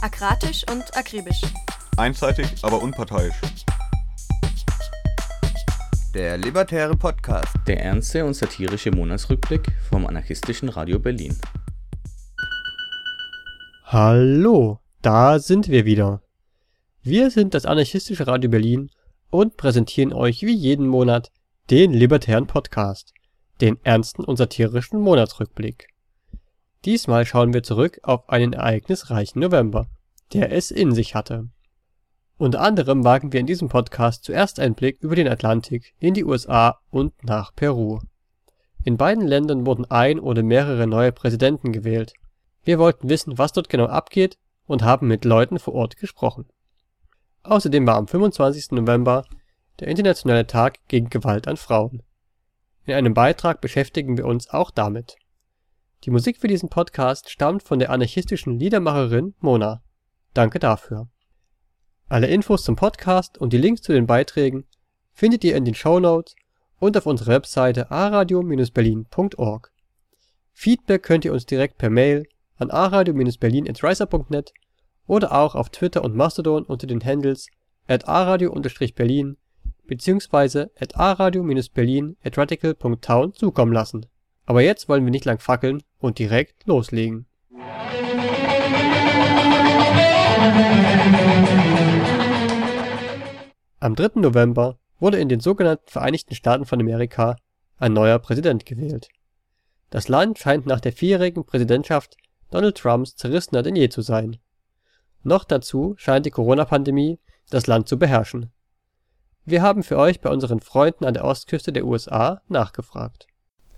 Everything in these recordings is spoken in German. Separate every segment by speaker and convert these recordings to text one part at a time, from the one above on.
Speaker 1: Akratisch und akribisch.
Speaker 2: Einseitig, aber unparteiisch.
Speaker 3: Der Libertäre Podcast.
Speaker 4: Der ernste und satirische Monatsrückblick vom anarchistischen Radio Berlin.
Speaker 5: Hallo, da sind wir wieder. Wir sind das anarchistische Radio Berlin und präsentieren euch wie jeden Monat den Libertären Podcast, den ernsten und satirischen Monatsrückblick. Diesmal schauen wir zurück auf einen ereignisreichen November, der es in sich hatte. Unter anderem wagen wir in diesem Podcast zuerst einen Blick über den Atlantik in die USA und nach Peru. In beiden Ländern wurden ein oder mehrere neue Präsidenten gewählt. Wir wollten wissen, was dort genau abgeht und haben mit Leuten vor Ort gesprochen. Außerdem war am 25. November der Internationale Tag gegen Gewalt an Frauen. In einem Beitrag beschäftigen wir uns auch damit. Die Musik für diesen Podcast stammt von der anarchistischen Liedermacherin Mona. Danke dafür. Alle Infos zum Podcast und die Links zu den Beiträgen findet ihr in den Show Notes und auf unserer Webseite aradio-berlin.org. Feedback könnt ihr uns direkt per Mail an aradio-berlin@riser.net oder auch auf Twitter und Mastodon unter den Handles at aradio-berlin bzw. at aradio-berlin at radical.town zukommen lassen. Aber jetzt wollen wir nicht lang fackeln und direkt loslegen. Am 3. November wurde in den sogenannten Vereinigten Staaten von Amerika ein neuer Präsident gewählt. Das Land scheint nach der vierjährigen Präsidentschaft Donald Trumps zerrissener denn je zu sein. Noch dazu scheint die Corona-Pandemie das Land zu beherrschen. Wir haben für euch bei unseren Freunden an der Ostküste der USA nachgefragt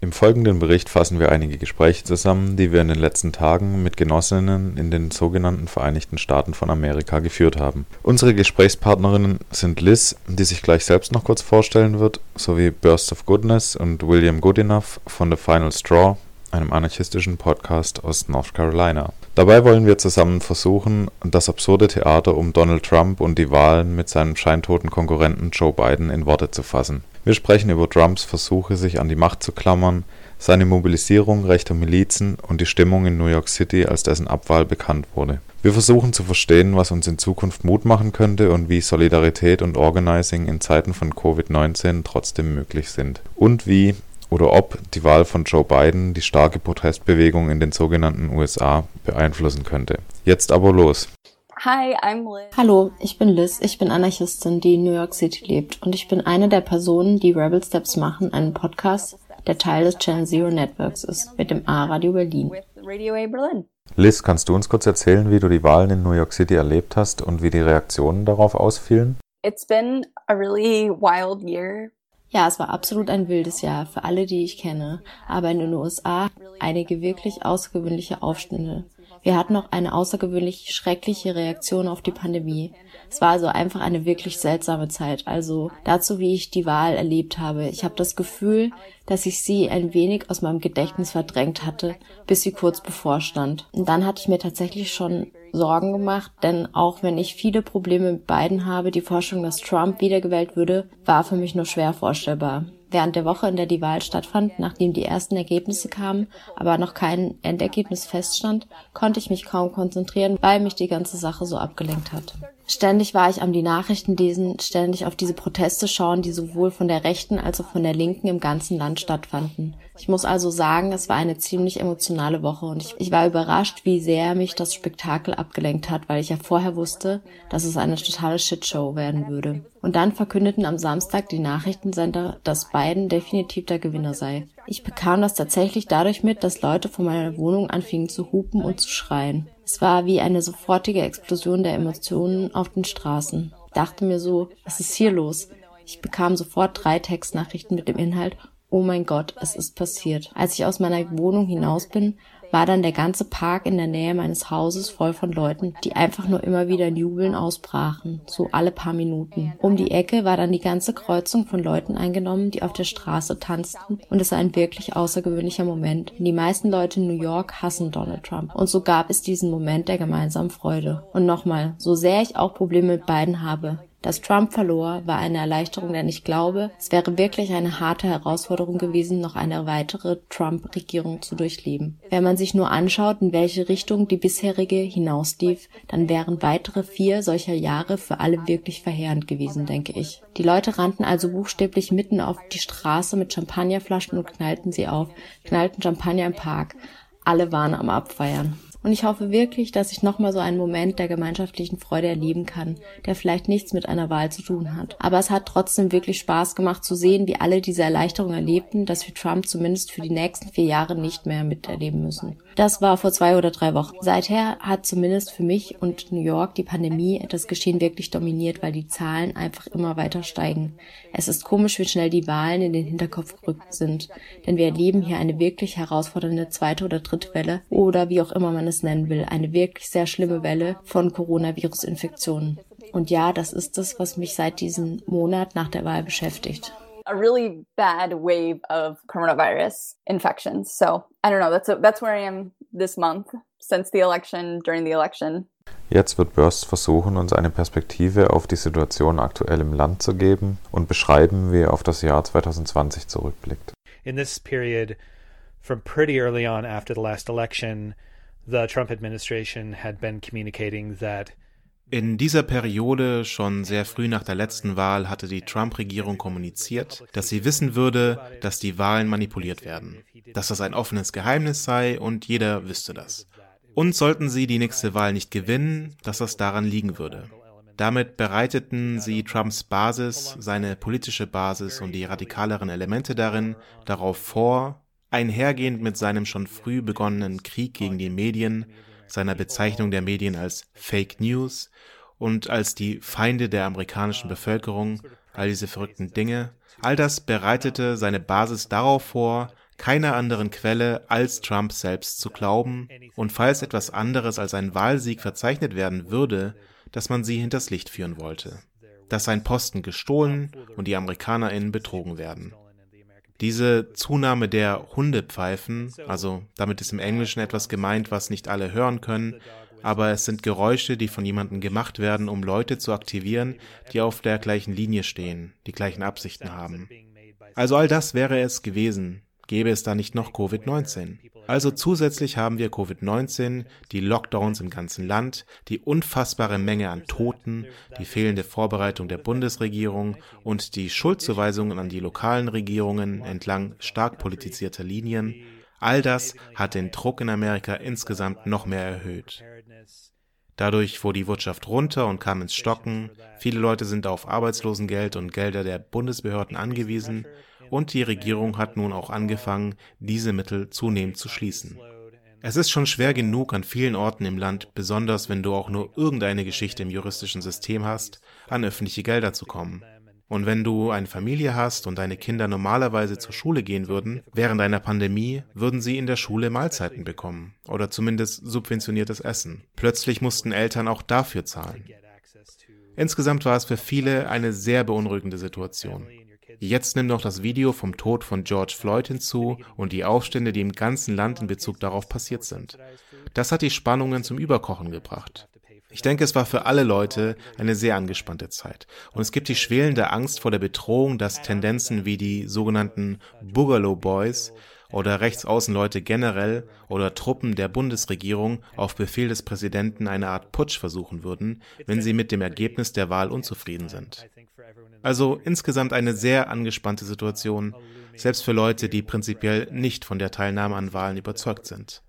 Speaker 6: im folgenden Bericht fassen wir einige Gespräche zusammen, die wir in den letzten Tagen mit Genossinnen in den sogenannten Vereinigten Staaten von Amerika geführt haben. Unsere Gesprächspartnerinnen sind Liz, die sich gleich selbst noch kurz vorstellen wird, sowie Burst of Goodness und William Goodenough von The Final Straw, einem anarchistischen Podcast aus North Carolina. Dabei wollen wir zusammen versuchen, das absurde Theater um Donald Trump und die Wahlen mit seinem scheintoten Konkurrenten Joe Biden in Worte zu fassen. Wir sprechen über Trumps Versuche, sich an die Macht zu klammern, seine Mobilisierung rechter Milizen und die Stimmung in New York City, als dessen Abwahl bekannt wurde. Wir versuchen zu verstehen, was uns in Zukunft Mut machen könnte und wie Solidarität und Organizing in Zeiten von Covid-19 trotzdem möglich sind. Und wie oder ob die Wahl von Joe Biden die starke Protestbewegung in den sogenannten USA beeinflussen könnte. Jetzt aber los.
Speaker 7: Hi, I'm Liz. Hallo, ich bin Liz. Ich bin Anarchistin, die in New York City lebt. Und ich bin eine der Personen, die Rebel Steps machen, einen Podcast, der Teil des Channel Zero Networks ist, mit dem A-Radio Berlin.
Speaker 6: Liz, kannst du uns kurz erzählen, wie du die Wahlen in New York City erlebt hast und wie die Reaktionen darauf ausfielen?
Speaker 7: It's been a really wild year. Ja, es war absolut ein wildes Jahr für alle, die ich kenne, aber in den USA einige wirklich außergewöhnliche Aufstände. Wir hatten auch eine außergewöhnlich schreckliche Reaktion auf die Pandemie. Es war also einfach eine wirklich seltsame Zeit. Also dazu, wie ich die Wahl erlebt habe. Ich habe das Gefühl, dass ich sie ein wenig aus meinem Gedächtnis verdrängt hatte, bis sie kurz bevorstand. Und dann hatte ich mir tatsächlich schon Sorgen gemacht, denn auch wenn ich viele Probleme mit beiden habe, die Forschung, dass Trump wiedergewählt würde, war für mich nur schwer vorstellbar. Während der Woche, in der die Wahl stattfand, nachdem die ersten Ergebnisse kamen, aber noch kein Endergebnis feststand, konnte ich mich kaum konzentrieren, weil mich die ganze Sache so abgelenkt hat. Ständig war ich am die Nachrichten lesen, ständig auf diese Proteste schauen, die sowohl von der Rechten als auch von der Linken im ganzen Land stattfanden. Ich muss also sagen, es war eine ziemlich emotionale Woche und ich, ich war überrascht, wie sehr mich das Spektakel abgelenkt hat, weil ich ja vorher wusste, dass es eine totale Shitshow werden würde. Und dann verkündeten am Samstag die Nachrichtensender, dass Biden definitiv der Gewinner sei. Ich bekam das tatsächlich dadurch mit, dass Leute vor meiner Wohnung anfingen zu hupen und zu schreien. Es war wie eine sofortige Explosion der Emotionen auf den Straßen. Ich dachte mir so, was ist hier los? Ich bekam sofort drei Textnachrichten mit dem Inhalt Oh mein Gott, es ist passiert. Als ich aus meiner Wohnung hinaus bin, war dann der ganze Park in der Nähe meines Hauses voll von Leuten, die einfach nur immer wieder in Jubeln ausbrachen, so alle paar Minuten. Um die Ecke war dann die ganze Kreuzung von Leuten eingenommen, die auf der Straße tanzten und es war ein wirklich außergewöhnlicher Moment. Die meisten Leute in New York hassen Donald Trump und so gab es diesen Moment der gemeinsamen Freude. Und nochmal, so sehr ich auch Probleme mit beiden habe, Dass Trump verlor, war eine Erleichterung, denn ich glaube, es wäre wirklich eine harte Herausforderung gewesen, noch eine weitere Trump-Regierung zu durchleben. Wenn man sich nur anschaut, in welche Richtung die bisherige hinauslief, dann wären weitere vier solcher Jahre für alle wirklich verheerend gewesen, denke ich. Die Leute rannten also buchstäblich mitten auf die Straße mit Champagnerflaschen und knallten sie auf, knallten Champagner im Park. Alle waren am Abfeiern. Und ich hoffe wirklich, dass ich nochmal so einen Moment der gemeinschaftlichen Freude erleben kann, der vielleicht nichts mit einer Wahl zu tun hat. Aber es hat trotzdem wirklich Spaß gemacht zu sehen, wie alle diese Erleichterung erlebten, dass wir Trump zumindest für die nächsten vier Jahre nicht mehr miterleben müssen. Das war vor zwei oder drei Wochen. Seither hat zumindest für mich und New York die Pandemie das Geschehen wirklich dominiert, weil die Zahlen einfach immer weiter steigen. Es ist komisch, wie schnell die Wahlen in den Hinterkopf gerückt sind, denn wir erleben hier eine wirklich herausfordernde zweite oder dritte Welle oder wie auch immer man es nennen will, eine wirklich sehr schlimme Welle von Coronavirus-Infektionen. Und ja, das ist es, was mich seit diesem Monat nach der Wahl beschäftigt.
Speaker 8: a really bad wave of coronavirus infections. So I don't know. That's a, that's where I am this month since the election, during the election.
Speaker 6: Jetzt wird Burst versuchen, uns eine Perspektive auf die Situation aktuell im Land zu geben und beschreiben, wie er auf das Jahr 2020 zurückblickt.
Speaker 9: In this period, from pretty early on after the last election, the Trump administration had been communicating that
Speaker 10: in dieser Periode, schon sehr früh nach der letzten Wahl, hatte die Trump-Regierung kommuniziert, dass sie wissen würde, dass die Wahlen manipuliert werden, dass das ein offenes Geheimnis sei und jeder wüsste das. Und sollten sie die nächste Wahl nicht gewinnen, dass das daran liegen würde. Damit bereiteten sie Trumps Basis, seine politische Basis und die radikaleren Elemente darin darauf vor, einhergehend mit seinem schon früh begonnenen Krieg gegen die Medien, seiner Bezeichnung der Medien als Fake News und als die Feinde der amerikanischen Bevölkerung, all diese verrückten Dinge, all das bereitete seine Basis darauf vor, keiner anderen Quelle als Trump selbst zu glauben und falls etwas anderes als ein Wahlsieg verzeichnet werden würde, dass man sie hinters Licht führen wollte, dass sein Posten gestohlen und die AmerikanerInnen betrogen werden. Diese Zunahme der Hundepfeifen, also damit ist im Englischen etwas gemeint, was nicht alle hören können, aber es sind Geräusche, die von jemandem gemacht werden, um Leute zu aktivieren, die auf der gleichen Linie stehen, die gleichen Absichten haben. Also all das wäre es gewesen, gäbe es da nicht noch Covid-19. Also zusätzlich haben wir Covid-19, die Lockdowns im ganzen Land, die unfassbare Menge an Toten, die fehlende Vorbereitung der Bundesregierung und die Schuldzuweisungen an die lokalen Regierungen entlang stark politisierter Linien. All das hat den Druck in Amerika insgesamt noch mehr erhöht. Dadurch fuhr die Wirtschaft runter und kam ins Stocken. Viele Leute sind auf Arbeitslosengeld und Gelder der Bundesbehörden angewiesen und die Regierung hat nun auch angefangen, diese Mittel zunehmend zu schließen. Es ist schon schwer genug an vielen Orten im Land, besonders wenn du auch nur irgendeine Geschichte im juristischen System hast, an öffentliche Gelder zu kommen. Und wenn du eine Familie hast und deine Kinder normalerweise zur Schule gehen würden, während einer Pandemie würden sie in der Schule Mahlzeiten bekommen oder zumindest subventioniertes Essen. Plötzlich mussten Eltern auch dafür zahlen. Insgesamt war es für viele eine sehr beunruhigende Situation. Jetzt nimmt noch das Video vom Tod von George Floyd hinzu und die Aufstände, die im ganzen Land in Bezug darauf passiert sind. Das hat die Spannungen zum Überkochen gebracht. Ich denke, es war für alle Leute eine sehr angespannte Zeit. Und es gibt die schwelende Angst vor der Bedrohung, dass Tendenzen wie die sogenannten Boogaloo Boys oder Rechtsaußenleute generell oder Truppen der Bundesregierung auf Befehl des Präsidenten eine Art Putsch versuchen würden, wenn sie mit dem Ergebnis der Wahl unzufrieden sind. Also insgesamt eine sehr angespannte Situation, selbst für Leute, die prinzipiell nicht von der Teilnahme an Wahlen überzeugt sind.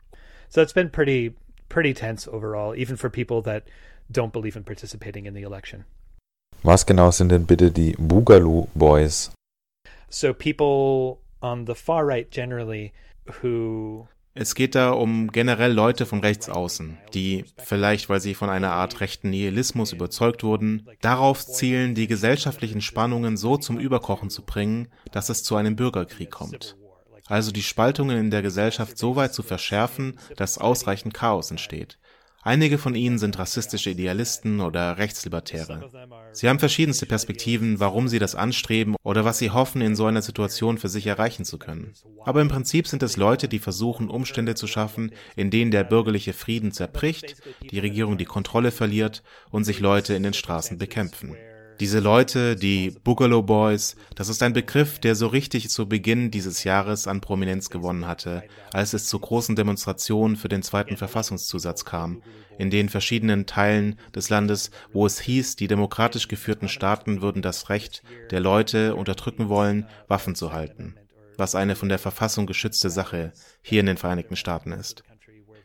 Speaker 9: So it's been pretty pretty tense overall, even for people that don't believe in participating in the election.
Speaker 6: Was genau sind denn bitte die Boogaloo Boys?
Speaker 9: So people on the far right generally who
Speaker 10: es geht da um generell Leute von rechts außen, die, vielleicht weil sie von einer Art rechten Nihilismus überzeugt wurden, darauf zielen, die gesellschaftlichen Spannungen so zum Überkochen zu bringen, dass es zu einem Bürgerkrieg kommt. Also die Spaltungen in der Gesellschaft so weit zu verschärfen, dass ausreichend Chaos entsteht. Einige von ihnen sind rassistische Idealisten oder Rechtslibertäre. Sie haben verschiedenste Perspektiven, warum sie das anstreben oder was sie hoffen, in so einer Situation für sich erreichen zu können. Aber im Prinzip sind es Leute, die versuchen, Umstände zu schaffen, in denen der bürgerliche Frieden zerbricht, die Regierung die Kontrolle verliert und sich Leute in den Straßen bekämpfen. Diese Leute, die Boogaloo Boys, das ist ein Begriff, der so richtig zu Beginn dieses Jahres an Prominenz gewonnen hatte, als es zu großen Demonstrationen für den zweiten Verfassungszusatz kam, in den verschiedenen Teilen des Landes, wo es hieß, die demokratisch geführten Staaten würden das Recht der Leute unterdrücken wollen, Waffen zu halten, was eine von der Verfassung geschützte Sache hier in den Vereinigten Staaten ist.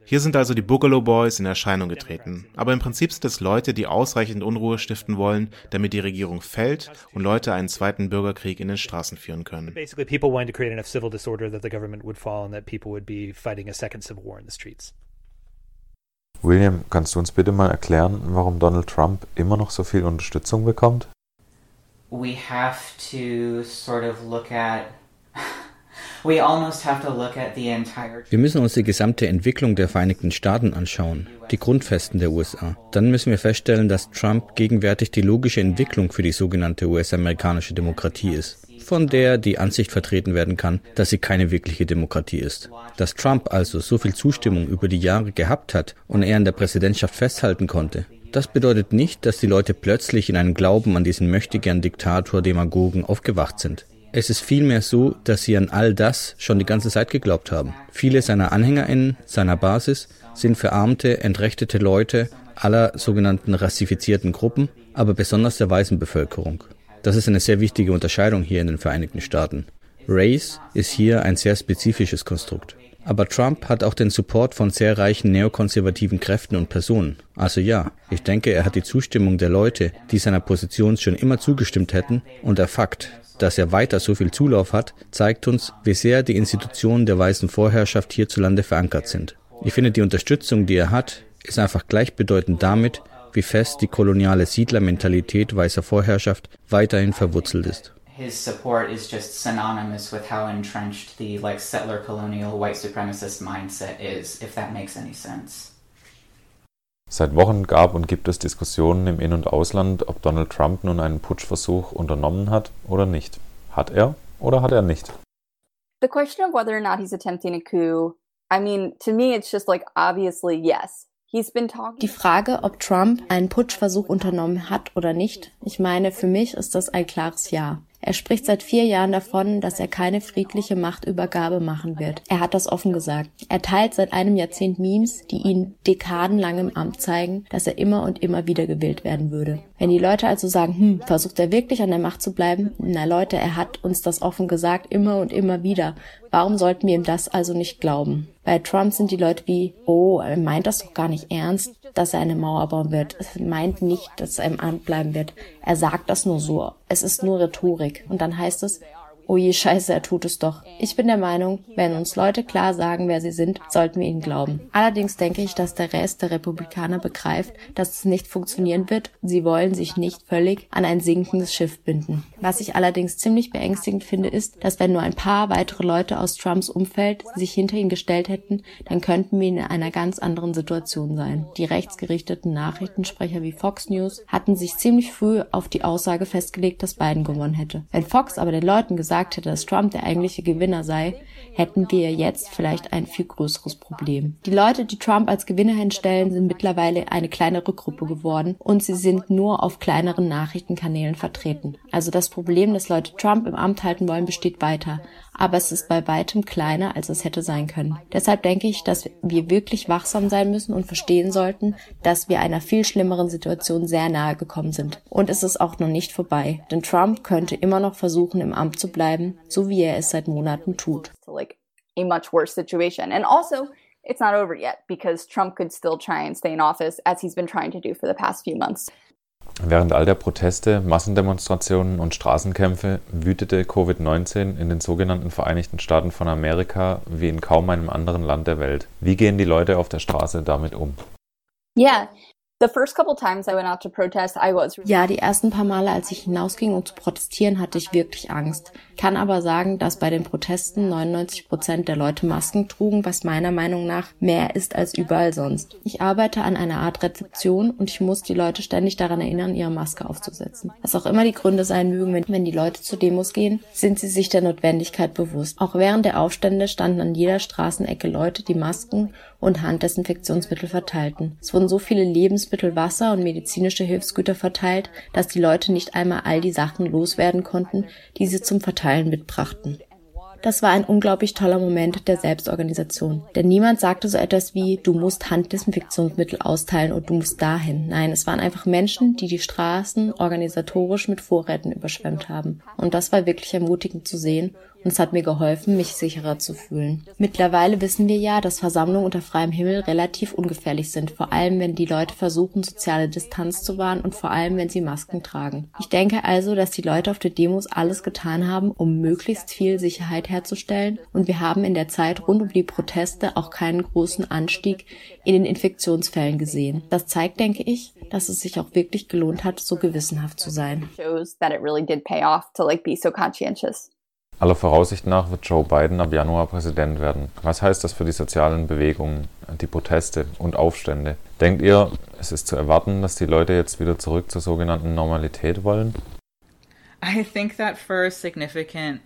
Speaker 10: Hier sind also die Boogaloo Boys in Erscheinung getreten. Aber im Prinzip sind es Leute, die ausreichend Unruhe stiften wollen, damit die Regierung fällt und Leute einen zweiten Bürgerkrieg in den Straßen führen können.
Speaker 9: Basically, people wanting to create enough civil disorder that the government would fall and that people would be fighting a second civil war in the streets.
Speaker 6: William, kannst du uns bitte mal erklären, warum Donald Trump immer noch so viel Unterstützung bekommt?
Speaker 11: We have to sort of look at wir
Speaker 4: müssen uns die gesamte Entwicklung der Vereinigten Staaten anschauen, die Grundfesten der USA. Dann müssen wir feststellen, dass Trump gegenwärtig die logische Entwicklung für die sogenannte US-amerikanische Demokratie ist, von der die Ansicht vertreten werden kann, dass sie keine wirkliche Demokratie ist. Dass Trump also so viel Zustimmung über die Jahre gehabt hat und er an der Präsidentschaft festhalten konnte, das bedeutet nicht, dass die Leute plötzlich in einen Glauben an diesen möchtegern Diktator Demagogen aufgewacht sind. Es ist vielmehr so, dass sie an all das schon die ganze Zeit geglaubt haben. Viele seiner AnhängerInnen, seiner Basis, sind verarmte, entrechtete Leute aller sogenannten rassifizierten Gruppen, aber besonders der weißen Bevölkerung. Das ist eine sehr wichtige Unterscheidung hier in den Vereinigten Staaten. Race ist hier ein sehr spezifisches Konstrukt. Aber Trump hat auch den Support von sehr reichen neokonservativen Kräften und Personen. Also ja, ich denke, er hat die Zustimmung der Leute, die seiner Position schon immer zugestimmt hätten, und der Fakt, dass er weiter so viel Zulauf hat, zeigt uns, wie sehr die Institutionen der weißen Vorherrschaft hierzulande verankert sind. Ich finde, die Unterstützung, die er hat, ist einfach gleichbedeutend damit, wie fest die koloniale Siedlermentalität weißer Vorherrschaft weiterhin verwurzelt ist. His support is just synonymous with how entrenched the like settler colonial white supremacist mindset is, if that makes any sense.
Speaker 6: Seit Wochen gab und gibt es Diskussionen im In- und Ausland, ob Donald Trump nun einen Putschversuch unternommen hat oder nicht. Hat er oder hat er nicht?
Speaker 8: The question of whether or not he's attempting a coup, I mean, to me it's just like obviously yes.
Speaker 7: Die Frage, ob Trump einen Putschversuch unternommen hat oder nicht, ich meine, für mich ist das ein klares Ja. Er spricht seit vier Jahren davon, dass er keine friedliche Machtübergabe machen wird. Er hat das offen gesagt. Er teilt seit einem Jahrzehnt Memes, die ihn dekadenlang im Amt zeigen, dass er immer und immer wieder gewählt werden würde. Wenn die Leute also sagen, hm, versucht er wirklich an der Macht zu bleiben? Na Leute, er hat uns das offen gesagt, immer und immer wieder. Warum sollten wir ihm das also nicht glauben? Bei Trump sind die Leute wie, oh, er meint das doch gar nicht ernst, dass er eine Mauer bauen wird. Es meint nicht, dass er im Amt bleiben wird. Er sagt das nur so. Es ist nur Rhetorik. Und dann heißt es, oh je Scheiße, er tut es doch. Ich bin der Meinung, wenn uns Leute klar sagen, wer sie sind, sollten wir ihnen glauben. Allerdings denke ich, dass der Rest der Republikaner begreift, dass es nicht funktionieren wird. Sie wollen sich nicht völlig an ein sinkendes Schiff binden. Was ich allerdings ziemlich beängstigend finde, ist, dass wenn nur ein paar weitere Leute aus Trumps Umfeld sich hinter ihn gestellt hätten, dann könnten wir in einer ganz anderen Situation sein. Die rechtsgerichteten Nachrichtensprecher wie Fox News hatten sich ziemlich früh auf die Aussage festgelegt, dass Biden gewonnen hätte. Wenn Fox aber den Leuten gesagt gesagt hätte, dass Trump der eigentliche Gewinner sei, hätten wir jetzt vielleicht ein viel größeres Problem. Die Leute, die Trump als Gewinner hinstellen, sind mittlerweile eine kleinere Gruppe geworden und sie sind nur auf kleineren Nachrichtenkanälen vertreten. Also das Problem, dass Leute Trump im Amt halten wollen, besteht weiter aber es ist bei weitem kleiner, als es hätte sein können. Deshalb denke ich, dass wir wirklich wachsam sein müssen und verstehen sollten, dass wir einer viel schlimmeren Situation sehr nahe gekommen sind. Und es ist auch noch nicht vorbei, denn Trump könnte immer noch versuchen, im Amt zu bleiben, so wie er es seit Monaten tut.
Speaker 8: also, it's not over yet because Trump could still try and stay in office as he's been trying to do for the past few months.
Speaker 6: Während all der Proteste, Massendemonstrationen und Straßenkämpfe wütete Covid-19 in den sogenannten Vereinigten Staaten von Amerika wie in kaum einem anderen Land der Welt. Wie gehen die Leute auf der Straße damit um?
Speaker 8: Yeah,
Speaker 7: ja, die ersten paar Male, als ich hinausging, um zu protestieren, hatte ich wirklich Angst. Kann aber sagen, dass bei den Protesten 99 Prozent der Leute Masken trugen, was meiner Meinung nach mehr ist als überall sonst. Ich arbeite an einer Art Rezeption und ich muss die Leute ständig daran erinnern, ihre Maske aufzusetzen. Was auch immer die Gründe sein mögen, wenn, die Leute zu Demos gehen, sind sie sich der Notwendigkeit bewusst. Auch während der Aufstände standen an jeder Straßenecke Leute, die Masken und Handdesinfektionsmittel verteilten. Es wurden so viele Lebensmittel, Wasser und medizinische Hilfsgüter verteilt, dass die Leute nicht einmal all die Sachen loswerden konnten, die sie zum Verteilen mitbrachten. Das war ein unglaublich toller Moment der Selbstorganisation. Denn niemand sagte so etwas wie, du musst Handdesinfektionsmittel austeilen und du musst dahin. Nein, es waren einfach Menschen, die die Straßen organisatorisch mit Vorräten überschwemmt haben. Und das war wirklich ermutigend zu sehen und es hat mir geholfen, mich sicherer zu fühlen. Mittlerweile wissen wir ja, dass Versammlungen unter freiem Himmel relativ ungefährlich sind, vor allem wenn die Leute versuchen, soziale Distanz zu wahren und vor allem, wenn sie Masken tragen. Ich denke also, dass die Leute auf den Demos alles getan haben, um möglichst viel Sicherheit herzustellen und wir haben in der Zeit rund um die Proteste auch keinen großen Anstieg in den Infektionsfällen gesehen. Das zeigt, denke ich, dass es sich auch wirklich gelohnt hat, so gewissenhaft zu sein.
Speaker 8: Shows that it really did pay off to like be so conscientious.
Speaker 6: Aller Voraussicht nach wird Joe Biden ab Januar Präsident werden. Was heißt das für die sozialen Bewegungen, die Proteste und Aufstände? Denkt ihr, es ist zu erwarten, dass die Leute jetzt wieder zurück zur sogenannten Normalität wollen?
Speaker 11: I think that for a significant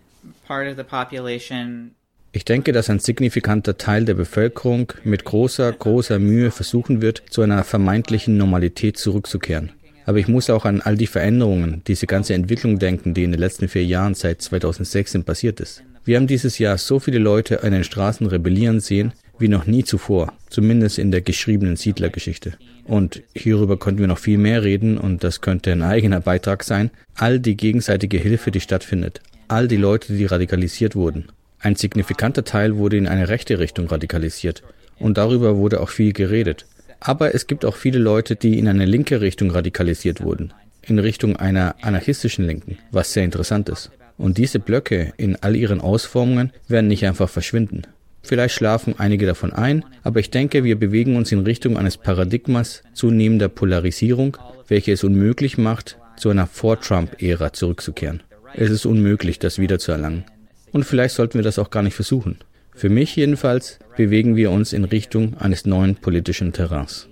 Speaker 11: part of the population
Speaker 4: ich denke, dass ein signifikanter Teil der Bevölkerung mit großer, großer Mühe versuchen wird, zu einer vermeintlichen Normalität zurückzukehren. Aber ich muss auch an all die Veränderungen, diese ganze Entwicklung denken, die in den letzten vier Jahren seit 2016 passiert ist. Wir haben dieses Jahr so viele Leute an den Straßen rebellieren sehen wie noch nie zuvor, zumindest in der geschriebenen Siedlergeschichte. Und hierüber konnten wir noch viel mehr reden und das könnte ein eigener Beitrag sein. All die gegenseitige Hilfe, die stattfindet. All die Leute, die radikalisiert wurden. Ein signifikanter Teil wurde in eine rechte Richtung radikalisiert. Und darüber wurde auch viel geredet. Aber es gibt auch viele Leute, die in eine linke Richtung radikalisiert wurden, in Richtung einer anarchistischen Linken, was sehr interessant ist. Und diese Blöcke in all ihren Ausformungen werden nicht einfach verschwinden. Vielleicht schlafen einige davon ein, aber ich denke, wir bewegen uns in Richtung eines Paradigmas zunehmender Polarisierung, welche es unmöglich macht, zu einer Vor-Trump-Ära zurückzukehren. Es ist unmöglich, das wiederzuerlangen. Und vielleicht sollten wir das auch gar nicht versuchen. Für mich jedenfalls bewegen wir uns in Richtung eines neuen politischen Terrains.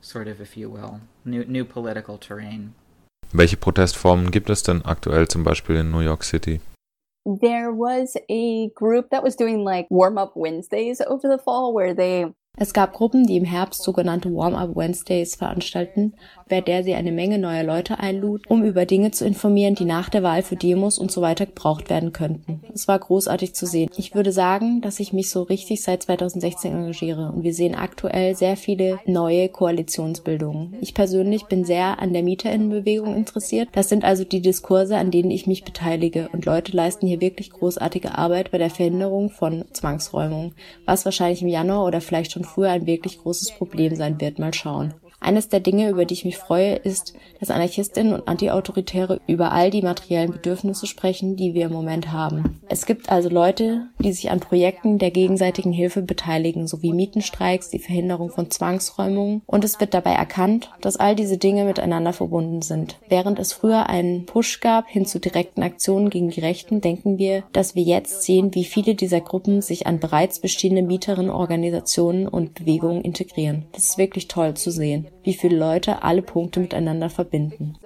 Speaker 11: Sort of, if you will, new, new political terrain.
Speaker 6: Welche Protestformen gibt es denn aktuell zum Beispiel in New York City?
Speaker 8: There was a group that was doing like warm-up Wednesdays over the fall where they
Speaker 7: es gab Gruppen, die im Herbst sogenannte Warm-up Wednesdays veranstalten, bei der sie eine Menge neuer Leute einlud, um über Dinge zu informieren, die nach der Wahl für Demos und so weiter gebraucht werden könnten. Es war großartig zu sehen. Ich würde sagen, dass ich mich so richtig seit 2016 engagiere und wir sehen aktuell sehr viele neue Koalitionsbildungen. Ich persönlich bin sehr an der Mieterinnenbewegung interessiert. Das sind also die Diskurse, an denen ich mich beteilige und Leute leisten hier wirklich großartige Arbeit bei der Verhinderung von Zwangsräumung, was wahrscheinlich im Januar oder vielleicht schon früher ein wirklich großes Problem sein wird. Mal schauen. Eines der Dinge, über die ich mich freue, ist, dass Anarchistinnen und Antiautoritäre über all die materiellen Bedürfnisse sprechen, die wir im Moment haben. Es gibt also Leute, die sich an Projekten der gegenseitigen Hilfe beteiligen, sowie Mietenstreiks, die Verhinderung von Zwangsräumungen, und es wird dabei erkannt, dass all diese Dinge miteinander verbunden sind. Während es früher einen Push gab hin zu direkten Aktionen gegen die Rechten, denken wir, dass wir jetzt sehen, wie viele dieser Gruppen sich an bereits bestehende Mieterinnenorganisationen und Bewegungen integrieren. Das ist wirklich toll zu sehen wie viele Leute alle Punkte miteinander verbinden.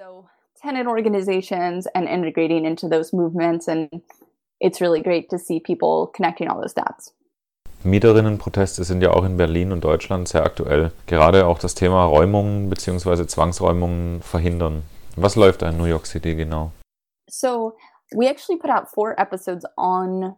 Speaker 8: Tenant organizations and integrating into those movements and it's really great to see people connecting all those dots.
Speaker 6: Mieterinnenproteste sind ja auch in Berlin und Deutschland sehr aktuell. Gerade auch das Thema Räumungen bzw. Zwangsräumungen verhindern. Was läuft da in New York City genau?
Speaker 8: So, we actually put out four episodes on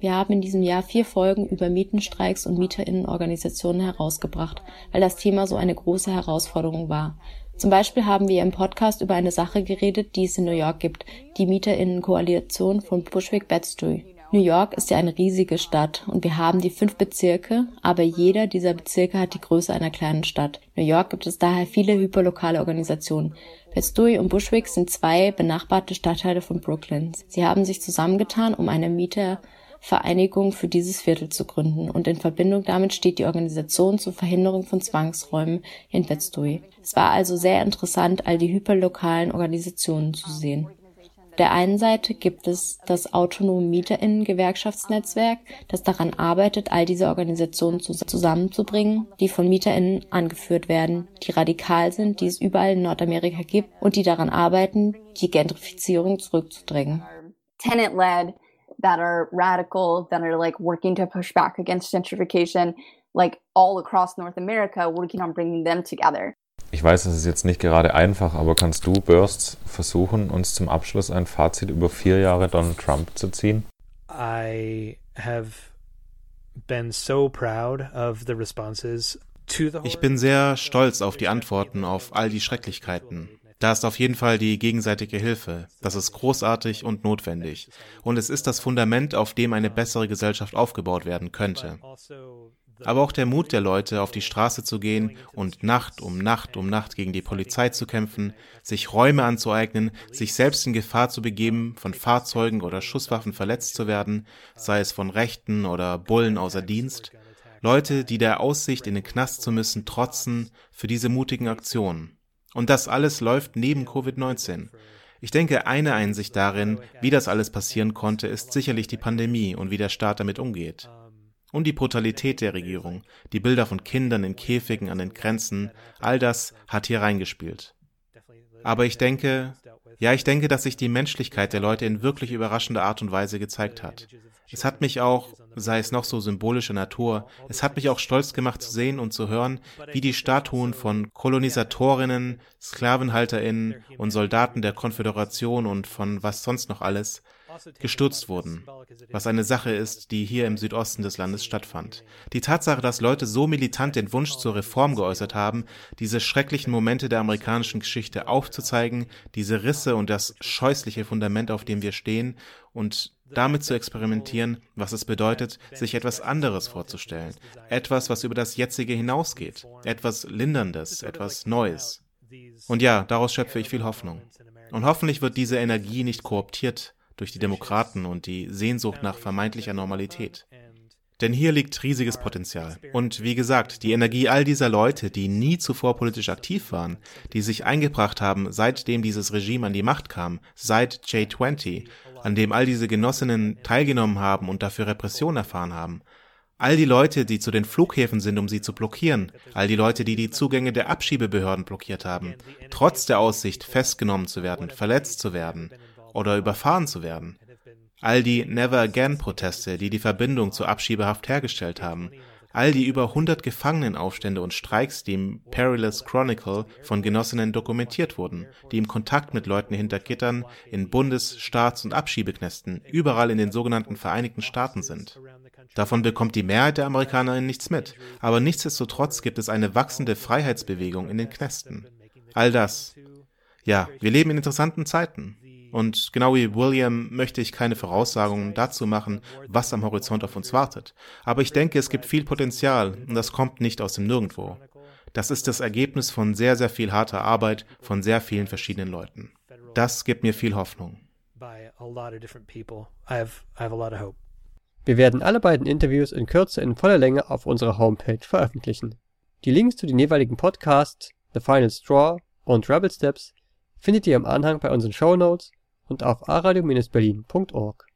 Speaker 7: wir haben in diesem Jahr vier Folgen über Mietenstreiks und Mieterinnenorganisationen herausgebracht, weil das Thema so eine große Herausforderung war. Zum Beispiel haben wir im Podcast über eine Sache geredet, die es in New York gibt, die Mieterinnenkoalition von Bushwick Bed-Stuy. New York ist ja eine riesige Stadt und wir haben die fünf Bezirke, aber jeder dieser Bezirke hat die Größe einer kleinen Stadt. In New York gibt es daher viele hyperlokale Organisationen. Bed-Stuy und Bushwick sind zwei benachbarte Stadtteile von Brooklyn. Sie haben sich zusammengetan, um eine Mieter Vereinigung für dieses Viertel zu gründen und in Verbindung damit steht die Organisation zur Verhinderung von Zwangsräumen in Betstui. Es war also sehr interessant, all die hyperlokalen Organisationen zu sehen. Auf der einen Seite gibt es das autonome Mieterinnen-Gewerkschaftsnetzwerk, das daran arbeitet, all diese Organisationen zusammenzubringen, die von Mieterinnen angeführt werden, die radikal sind, die es überall in Nordamerika gibt und die daran arbeiten, die Gentrifizierung zurückzudrängen.
Speaker 8: Tenant-led that are radical, that are like working to push back against gentrification. Like all across North America working on bringing them together.
Speaker 6: Ich weiß, es ist jetzt nicht gerade einfach, aber kannst du, Bursts, versuchen, uns zum Abschluss ein Fazit über vier Jahre Donald Trump zu ziehen?
Speaker 9: I have been so proud of the responses to the
Speaker 10: Ich bin sehr stolz auf die Antworten auf all die Schrecklichkeiten. Da ist auf jeden Fall die gegenseitige Hilfe. Das ist großartig und notwendig. Und es ist das Fundament, auf dem eine bessere Gesellschaft aufgebaut werden könnte. Aber auch der Mut der Leute, auf die Straße zu gehen und Nacht um Nacht um Nacht gegen die Polizei zu kämpfen, sich Räume anzueignen, sich selbst in Gefahr zu begeben, von Fahrzeugen oder Schusswaffen verletzt zu werden, sei es von Rechten oder Bullen außer Dienst. Leute, die der Aussicht, in den Knast zu müssen, trotzen für diese mutigen Aktionen. Und das alles läuft neben Covid-19. Ich denke, eine Einsicht darin, wie das alles passieren konnte, ist sicherlich die Pandemie und wie der Staat damit umgeht. Und die Brutalität der Regierung, die Bilder von Kindern in Käfigen an den Grenzen, all das hat hier reingespielt. Aber ich denke, ja, ich denke, dass sich die Menschlichkeit der Leute in wirklich überraschender Art und Weise gezeigt hat. Es hat mich auch, sei es noch so symbolischer Natur, es hat mich auch stolz gemacht zu sehen und zu hören, wie die Statuen von Kolonisatorinnen, Sklavenhalterinnen und Soldaten der Konföderation und von was sonst noch alles gestürzt wurden, was eine Sache ist, die hier im Südosten des Landes stattfand. Die Tatsache, dass Leute so militant den Wunsch zur Reform geäußert haben, diese schrecklichen Momente der amerikanischen Geschichte aufzuzeigen, diese Risse und das scheußliche Fundament, auf dem wir stehen, und damit zu experimentieren, was es bedeutet, sich etwas anderes vorzustellen, etwas, was über das jetzige hinausgeht, etwas Linderndes, etwas Neues. Und ja, daraus schöpfe ich viel Hoffnung. Und hoffentlich wird diese Energie nicht korruptiert durch die Demokraten und die Sehnsucht nach vermeintlicher Normalität. Denn hier liegt riesiges Potenzial. Und wie gesagt, die Energie all dieser Leute, die nie zuvor politisch aktiv waren, die sich eingebracht haben, seitdem dieses Regime an die Macht kam, seit J20, an dem all diese Genossinnen teilgenommen haben und dafür Repression erfahren haben, all die Leute, die zu den Flughäfen sind, um sie zu blockieren, all die Leute, die die Zugänge der Abschiebebehörden blockiert haben, trotz der Aussicht, festgenommen zu werden, verletzt zu werden, oder überfahren zu werden. All die Never Again-Proteste, die die Verbindung zur Abschiebehaft hergestellt haben. All die über 100 Gefangenenaufstände und Streiks, die im Perilous Chronicle von Genossinnen dokumentiert wurden, die im Kontakt mit Leuten hinter Gittern in Bundes-, Staats- und Abschiebeknästen überall in den sogenannten Vereinigten Staaten sind. Davon bekommt die Mehrheit der Amerikanerinnen nichts mit, aber nichtsdestotrotz gibt es eine wachsende Freiheitsbewegung in den Knästen. All das. Ja, wir leben in interessanten Zeiten. Und genau wie William möchte ich keine Voraussagungen dazu machen, was am Horizont auf uns wartet. Aber ich denke, es gibt viel Potenzial und das kommt nicht aus dem Nirgendwo. Das ist das Ergebnis von sehr, sehr viel harter Arbeit von sehr vielen verschiedenen Leuten. Das gibt mir viel Hoffnung.
Speaker 5: Wir werden alle beiden Interviews in Kürze in voller Länge auf unserer Homepage veröffentlichen. Die Links zu den jeweiligen Podcasts, The Final Straw und Rebel Steps findet ihr im Anhang bei unseren Show Notes und auf aradio-berlin.org.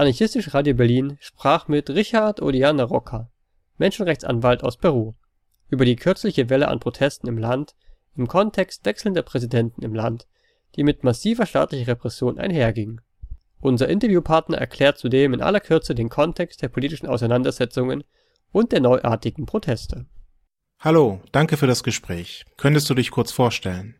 Speaker 5: Anarchistische Radio Berlin sprach mit Richard Odiana Roca, Menschenrechtsanwalt aus Peru, über die kürzliche Welle an Protesten im Land, im Kontext wechselnder Präsidenten im Land, die mit massiver staatlicher Repression einhergingen. Unser Interviewpartner erklärt zudem in aller Kürze den Kontext der politischen Auseinandersetzungen und der neuartigen Proteste.
Speaker 10: Hallo, danke für das Gespräch. Könntest du dich kurz vorstellen?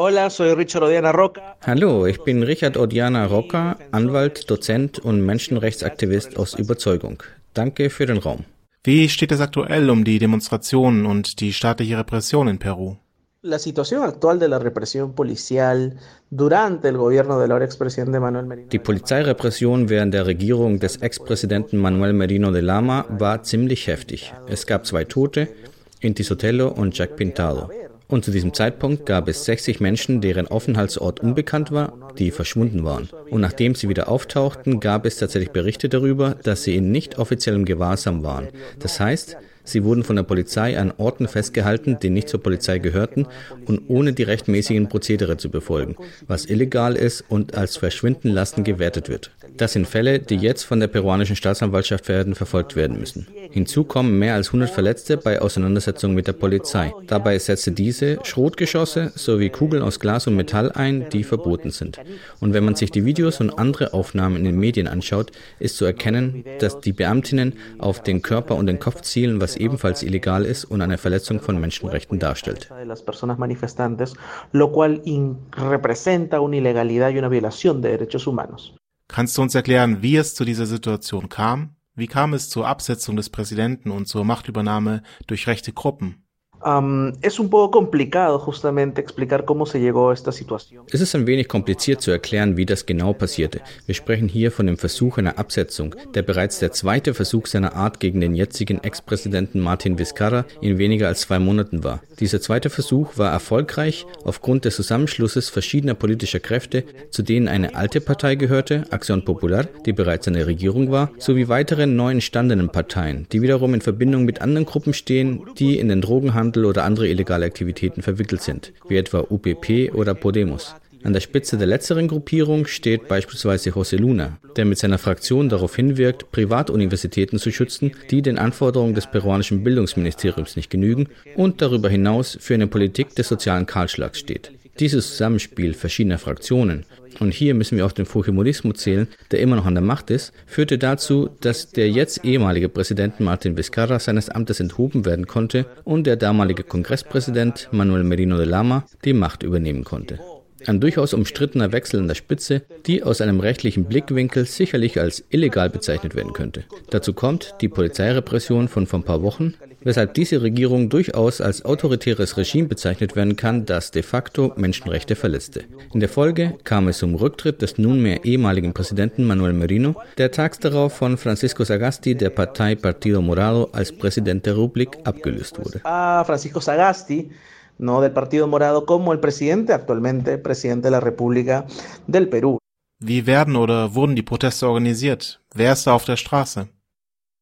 Speaker 12: Hola, soy Richard Odiana Roca.
Speaker 4: Hallo, ich bin Richard Odiana Roca, Anwalt, Dozent und Menschenrechtsaktivist aus Überzeugung. Danke für den Raum.
Speaker 10: Wie steht es aktuell um die Demonstrationen und die staatliche Repression in Peru?
Speaker 12: La situación actual de la represión policial durante el gobierno del ahora expresidente Manuel Merino.
Speaker 4: Die Polizeirepression während der Regierung des Ex-Präsidenten Manuel Merino de Lama war ziemlich heftig. Es gab zwei Tote, Inti Sotelo und Jack Pintado. Und zu diesem Zeitpunkt gab es 60 Menschen, deren Aufenthaltsort unbekannt war, die verschwunden waren. Und nachdem sie wieder auftauchten, gab es tatsächlich Berichte darüber, dass sie in nicht offiziellem Gewahrsam waren. Das heißt, Sie wurden von der Polizei an Orten festgehalten, die nicht zur Polizei gehörten und ohne die rechtmäßigen Prozedere zu befolgen, was illegal ist und als Verschwindenlassen gewertet wird. Das sind Fälle, die jetzt von der peruanischen Staatsanwaltschaft werden verfolgt werden müssen. Hinzu kommen mehr als 100 Verletzte bei Auseinandersetzungen mit der Polizei. Dabei setzte diese Schrotgeschosse sowie Kugeln aus Glas und Metall ein, die verboten sind. Und wenn man sich die Videos und andere Aufnahmen in den Medien anschaut, ist zu erkennen, dass die Beamtinnen auf den Körper und den Kopf zielen, was ebenfalls illegal ist und eine Verletzung von Menschenrechten darstellt.
Speaker 10: Kannst du uns erklären, wie es zu dieser Situation kam? Wie kam es zur Absetzung des Präsidenten und zur Machtübernahme durch rechte Gruppen?
Speaker 12: Um, es un poco complicado justamente explicar cómo se llegó a esta situación.
Speaker 4: Es ist ein wenig kompliziert zu erklären, wie das genau passierte. Wir sprechen hier von dem Versuch einer Absetzung, der bereits der zweite Versuch seiner Art gegen den jetzigen Ex-Präsidenten Martin Vizcarra in weniger als zwei Monaten war. Dieser zweite Versuch war erfolgreich aufgrund des Zusammenschlusses verschiedener politischer Kräfte, zu denen eine alte Partei gehörte, Acción Popular, die bereits eine Regierung war, sowie weitere neu entstandenen Parteien, die wiederum in Verbindung mit anderen Gruppen stehen, die in den Drogenhandel Drogenhandel oder andere illegale Aktivitäten verwickelt sind, wie etwa UPP oder Podemos. An der Spitze der letzteren Gruppierung steht beispielsweise José Luna, der mit seiner Fraktion darauf hinwirkt, Privatuniversitäten zu schützen, die den Anforderungen des peruanischen Bildungsministeriums nicht genügen und darüber hinaus für eine Politik des sozialen Kahlschlags steht. Dieses Zusammenspiel verschiedener Fraktionen, und hier müssen wir auch den Fujimorismo zählen, der immer noch an der Macht ist, führte dazu, dass der jetzt ehemalige Präsident Martin Vizcarra seines Amtes enthoben werden konnte und der damalige Kongresspräsident Manuel Merino de Lama die Macht übernehmen konnte. Ein durchaus umstrittener Wechsel an der Spitze, die aus einem rechtlichen Blickwinkel sicherlich als illegal bezeichnet werden könnte. Dazu kommt die Polizeirepression von vor ein paar Wochen, weshalb diese Regierung durchaus als autoritäres Regime bezeichnet werden kann, das de facto Menschenrechte verletzte. In der Folge kam es zum Rücktritt des nunmehr ehemaligen Präsidenten Manuel Merino, der tags darauf von Francisco Sagasti der Partei Partido Morado als Präsident der Republik abgelöst wurde.
Speaker 12: Ah, Francisco Sagasti no del Partido Morado como el presidente, actualmente presidente de la República del Perú.
Speaker 10: Wie werden oder wurden die Proteste organisiert? Wer ist da auf der Straße?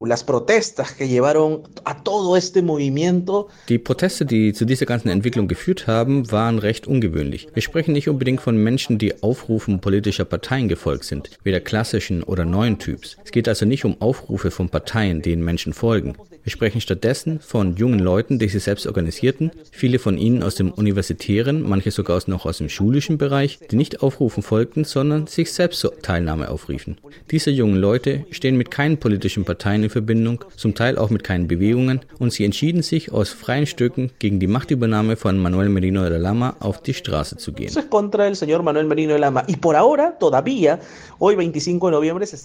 Speaker 12: Las protestas que llevaron a todo este movimiento.
Speaker 4: Die Proteste, die zu dieser ganzen Entwicklung geführt haben, waren recht ungewöhnlich. Wir sprechen nicht unbedingt von Menschen, die Aufrufen politischer Parteien gefolgt sind, weder klassischen oder neuen Typs. Es geht also nicht um Aufrufe von Parteien, denen Menschen folgen. Wir sprechen stattdessen von jungen Leuten, die sich selbst organisierten, viele von ihnen aus dem universitären, manche sogar noch aus dem schulischen Bereich, die nicht Aufrufen folgten, sondern sich selbst zur Teilnahme aufriefen. Diese jungen Leute stehen mit keinen politischen Parteien in Verbindung, zum Teil auch mit keinen Bewegungen, und sie entschieden sich aus freien Stücken gegen die Machtübernahme von Manuel Merino de Lama auf die Straße zu gehen.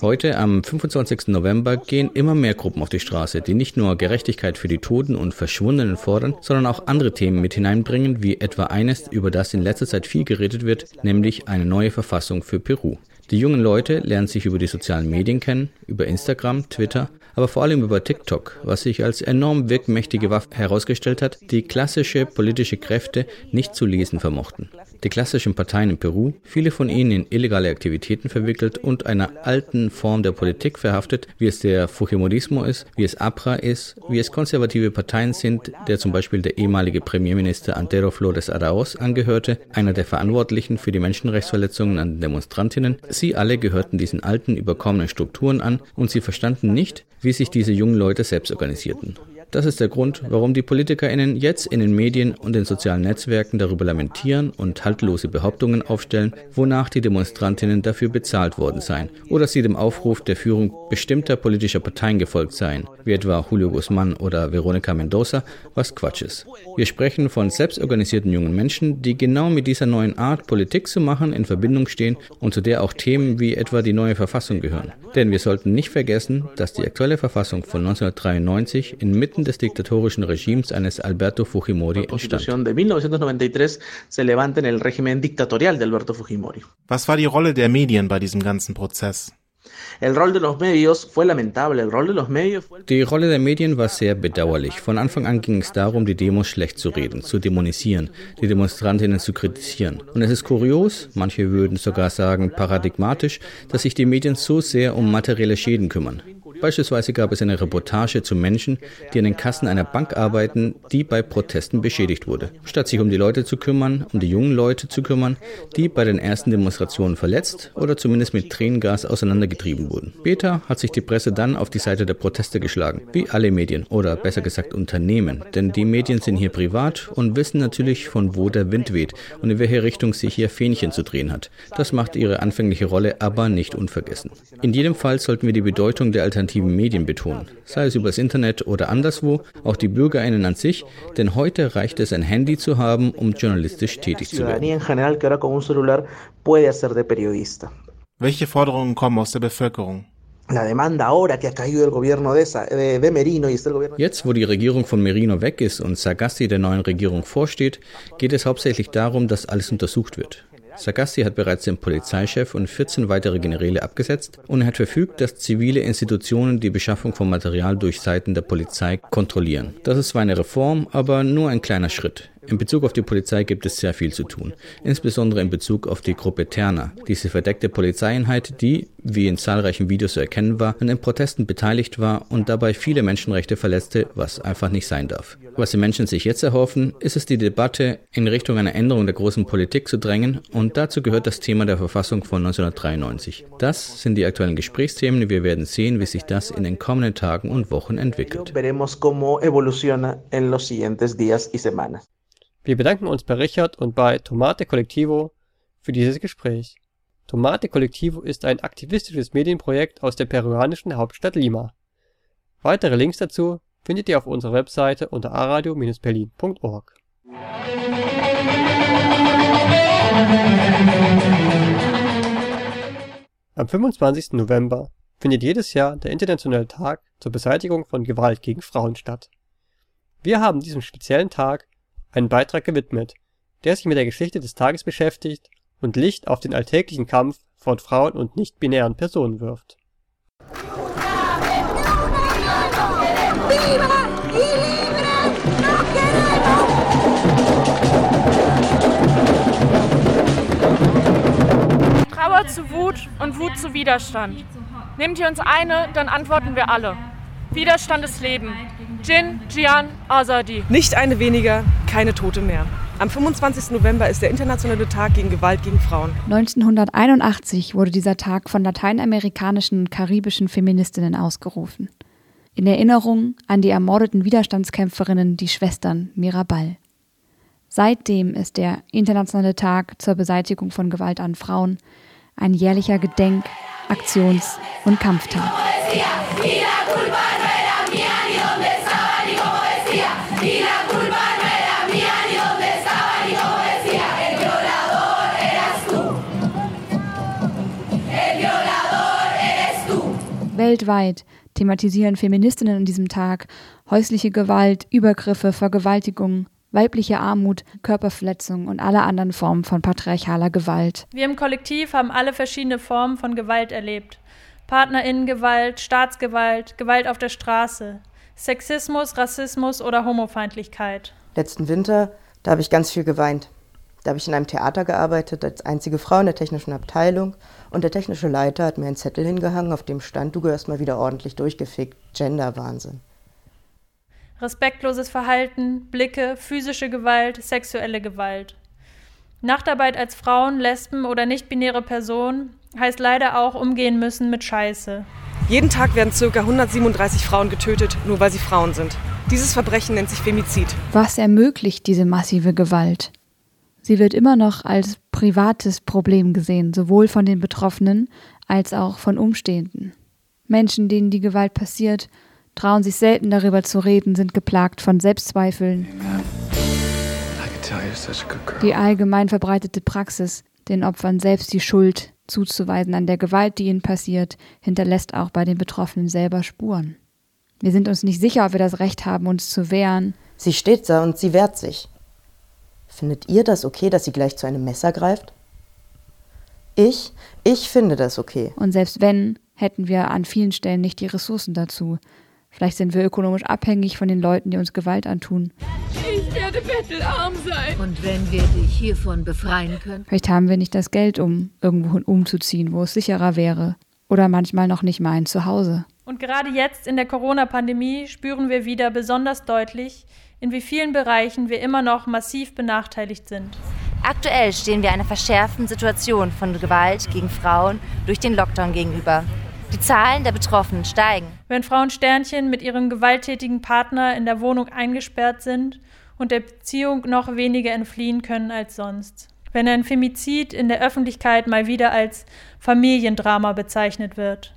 Speaker 4: Heute, am 25. November, gehen immer mehr Gruppen auf die Straße, die nicht nur Gerechtigkeit für die Toten und Verschwundenen fordern, sondern auch andere Themen mit hineinbringen, wie etwa eines, über das in letzter Zeit viel geredet wird, nämlich eine neue Verfassung für Peru. Die jungen Leute lernen sich über die sozialen Medien kennen, über Instagram, Twitter, aber vor allem über TikTok, was sich als enorm wirkmächtige Waffe herausgestellt hat, die klassische politische Kräfte nicht zu lesen vermochten. Die klassischen Parteien in Peru, viele von ihnen in illegale Aktivitäten verwickelt und einer alten Form der Politik verhaftet, wie es der Fujimorismo ist, wie es APRA ist, wie es konservative Parteien sind, der zum Beispiel der ehemalige Premierminister Antero Flores Arauz angehörte, einer der Verantwortlichen für die Menschenrechtsverletzungen an den Demonstrantinnen. Sie alle gehörten diesen alten, überkommenen Strukturen an und sie verstanden nicht, wie sich diese jungen Leute selbst organisierten. Das ist der Grund, warum die PolitikerInnen jetzt in den Medien und den sozialen Netzwerken darüber lamentieren und haltlose Behauptungen aufstellen, wonach die Demonstrantinnen dafür bezahlt worden seien oder sie dem Aufruf der Führung bestimmter politischer Parteien gefolgt seien, wie etwa Julio Guzman oder Veronica Mendoza, was Quatsch ist. Wir sprechen von selbstorganisierten jungen Menschen, die genau mit dieser neuen Art, Politik zu machen, in Verbindung stehen und zu der auch Themen wie etwa die neue Verfassung gehören. Denn wir sollten nicht vergessen, dass die aktuelle Verfassung von 1993 inmitten des diktatorischen Regimes eines Alberto Fujimori entstand.
Speaker 10: Was war die Rolle der Medien bei diesem ganzen Prozess?
Speaker 4: Die Rolle der Medien war sehr bedauerlich. Von Anfang an ging es darum, die Demos schlecht zu reden, zu dämonisieren, die Demonstrantinnen zu kritisieren. Und es ist kurios, manche würden sogar sagen paradigmatisch, dass sich die Medien so sehr um materielle Schäden kümmern. Beispielsweise gab es eine Reportage zu Menschen, die an den Kassen einer Bank arbeiten, die bei Protesten beschädigt wurde. Statt sich um die Leute zu kümmern, um die jungen Leute zu kümmern, die bei den ersten Demonstrationen verletzt oder zumindest mit Tränengas auseinandergetrieben wurden. Später hat sich die Presse dann auf die Seite der Proteste geschlagen, wie alle Medien oder besser gesagt Unternehmen. Denn die Medien sind hier privat und wissen natürlich, von wo der Wind weht und in welche Richtung sich hier Fähnchen zu drehen hat. Das macht ihre anfängliche Rolle aber nicht unvergessen. In jedem Fall sollten wir die Bedeutung der Alternativen alternativen Medien betonen, sei es übers Internet oder anderswo, auch die BürgerInnen an sich, denn heute reicht es, ein Handy zu haben, um journalistisch tätig zu werden.
Speaker 10: Welche Forderungen kommen aus der Bevölkerung?
Speaker 4: Jetzt, wo die Regierung von Merino weg ist und Sagasti der neuen Regierung vorsteht, geht es hauptsächlich darum, dass alles untersucht wird. Sagasti hat bereits den Polizeichef und 14 weitere Generäle abgesetzt und hat verfügt, dass zivile Institutionen die Beschaffung von Material durch Seiten der Polizei kontrollieren. Das ist zwar eine Reform, aber nur ein kleiner Schritt. In Bezug auf die Polizei gibt es sehr viel zu tun, insbesondere in Bezug auf die Gruppe Terna, diese verdeckte Polizeieinheit, die, wie in zahlreichen Videos zu erkennen war, an den Protesten beteiligt war und dabei viele Menschenrechte verletzte, was einfach nicht sein darf. Was die Menschen sich jetzt erhoffen, ist es die Debatte in Richtung einer Änderung der großen Politik zu drängen und dazu gehört das Thema der Verfassung von 1993. Das sind die aktuellen Gesprächsthemen. Wir werden sehen, wie sich das in den kommenden Tagen und Wochen entwickelt.
Speaker 5: Wir bedanken uns bei Richard und bei Tomate Collectivo für dieses Gespräch. Tomate Collectivo ist ein aktivistisches Medienprojekt aus der peruanischen Hauptstadt Lima. Weitere Links dazu findet ihr auf unserer Webseite unter aradio-berlin.org. Am 25. November findet jedes Jahr der Internationale Tag zur Beseitigung von Gewalt gegen Frauen statt. Wir haben diesem speziellen Tag einen Beitrag gewidmet, der sich mit der Geschichte des Tages beschäftigt und Licht auf den alltäglichen Kampf von Frauen und nicht-binären Personen wirft.
Speaker 13: Trauer zu Wut und Wut zu Widerstand. Nehmt ihr uns eine, dann antworten wir alle. Widerstand ist Leben. Jin, Jian, Azadi.
Speaker 14: Nicht eine weniger, keine Tote mehr. Am 25. November ist der Internationale Tag gegen Gewalt gegen Frauen.
Speaker 15: 1981 wurde dieser Tag von lateinamerikanischen und karibischen Feministinnen ausgerufen. In Erinnerung an die ermordeten Widerstandskämpferinnen, die Schwestern Mirabal. Seitdem ist der Internationale Tag zur Beseitigung von Gewalt an Frauen ein jährlicher Gedenk-, Aktions- und Kampftag. Weltweit thematisieren Feministinnen an diesem Tag häusliche Gewalt, Übergriffe, Vergewaltigung, weibliche Armut, Körperverletzung und alle anderen Formen von patriarchaler Gewalt.
Speaker 16: Wir im Kollektiv haben alle verschiedene Formen von Gewalt erlebt. Partnerinnengewalt, Staatsgewalt, Gewalt auf der Straße, Sexismus, Rassismus oder Homofeindlichkeit.
Speaker 17: Letzten Winter, da habe ich ganz viel geweint. Da habe ich in einem Theater gearbeitet, als einzige Frau in der technischen Abteilung. Und der technische Leiter hat mir einen Zettel hingehangen, auf dem stand, du gehörst mal wieder ordentlich durchgefickt. Gender-Wahnsinn.
Speaker 16: Respektloses Verhalten, Blicke, physische Gewalt, sexuelle Gewalt. Nachtarbeit als Frauen, Lesben oder nicht-binäre Person heißt leider auch umgehen müssen mit Scheiße.
Speaker 14: Jeden Tag werden ca. 137 Frauen getötet, nur weil sie Frauen sind. Dieses Verbrechen nennt sich Femizid.
Speaker 15: Was ermöglicht diese massive Gewalt? Sie wird immer noch als privates Problem gesehen, sowohl von den Betroffenen als auch von Umstehenden. Menschen, denen die Gewalt passiert, trauen sich selten darüber zu reden, sind geplagt von Selbstzweifeln. Die allgemein verbreitete Praxis, den Opfern selbst die Schuld zuzuweisen an der Gewalt, die ihnen passiert, hinterlässt auch bei den Betroffenen selber Spuren. Wir sind uns nicht sicher, ob wir das Recht haben, uns zu wehren.
Speaker 17: Sie steht da und sie wehrt sich. Findet ihr das okay, dass sie gleich zu einem Messer greift? Ich, ich finde das okay.
Speaker 15: Und selbst wenn, hätten wir an vielen Stellen nicht die Ressourcen dazu. Vielleicht sind wir ökonomisch abhängig von den Leuten, die uns Gewalt antun.
Speaker 18: Ich werde bettelarm sein.
Speaker 19: Und wenn wir dich hiervon befreien können?
Speaker 15: Vielleicht haben wir nicht das Geld, um irgendwohin umzuziehen, wo es sicherer wäre. Oder manchmal noch nicht mal ein Zuhause.
Speaker 16: Und gerade jetzt in der Corona-Pandemie spüren wir wieder besonders deutlich, in wie vielen Bereichen wir immer noch massiv benachteiligt sind.
Speaker 20: Aktuell stehen wir einer verschärften Situation von Gewalt gegen Frauen durch den Lockdown gegenüber. Die Zahlen der Betroffenen steigen.
Speaker 16: Wenn Frauensternchen mit ihrem gewalttätigen Partner in der Wohnung eingesperrt sind und der Beziehung noch weniger entfliehen können als sonst. Wenn ein Femizid in der Öffentlichkeit mal wieder als Familiendrama bezeichnet wird.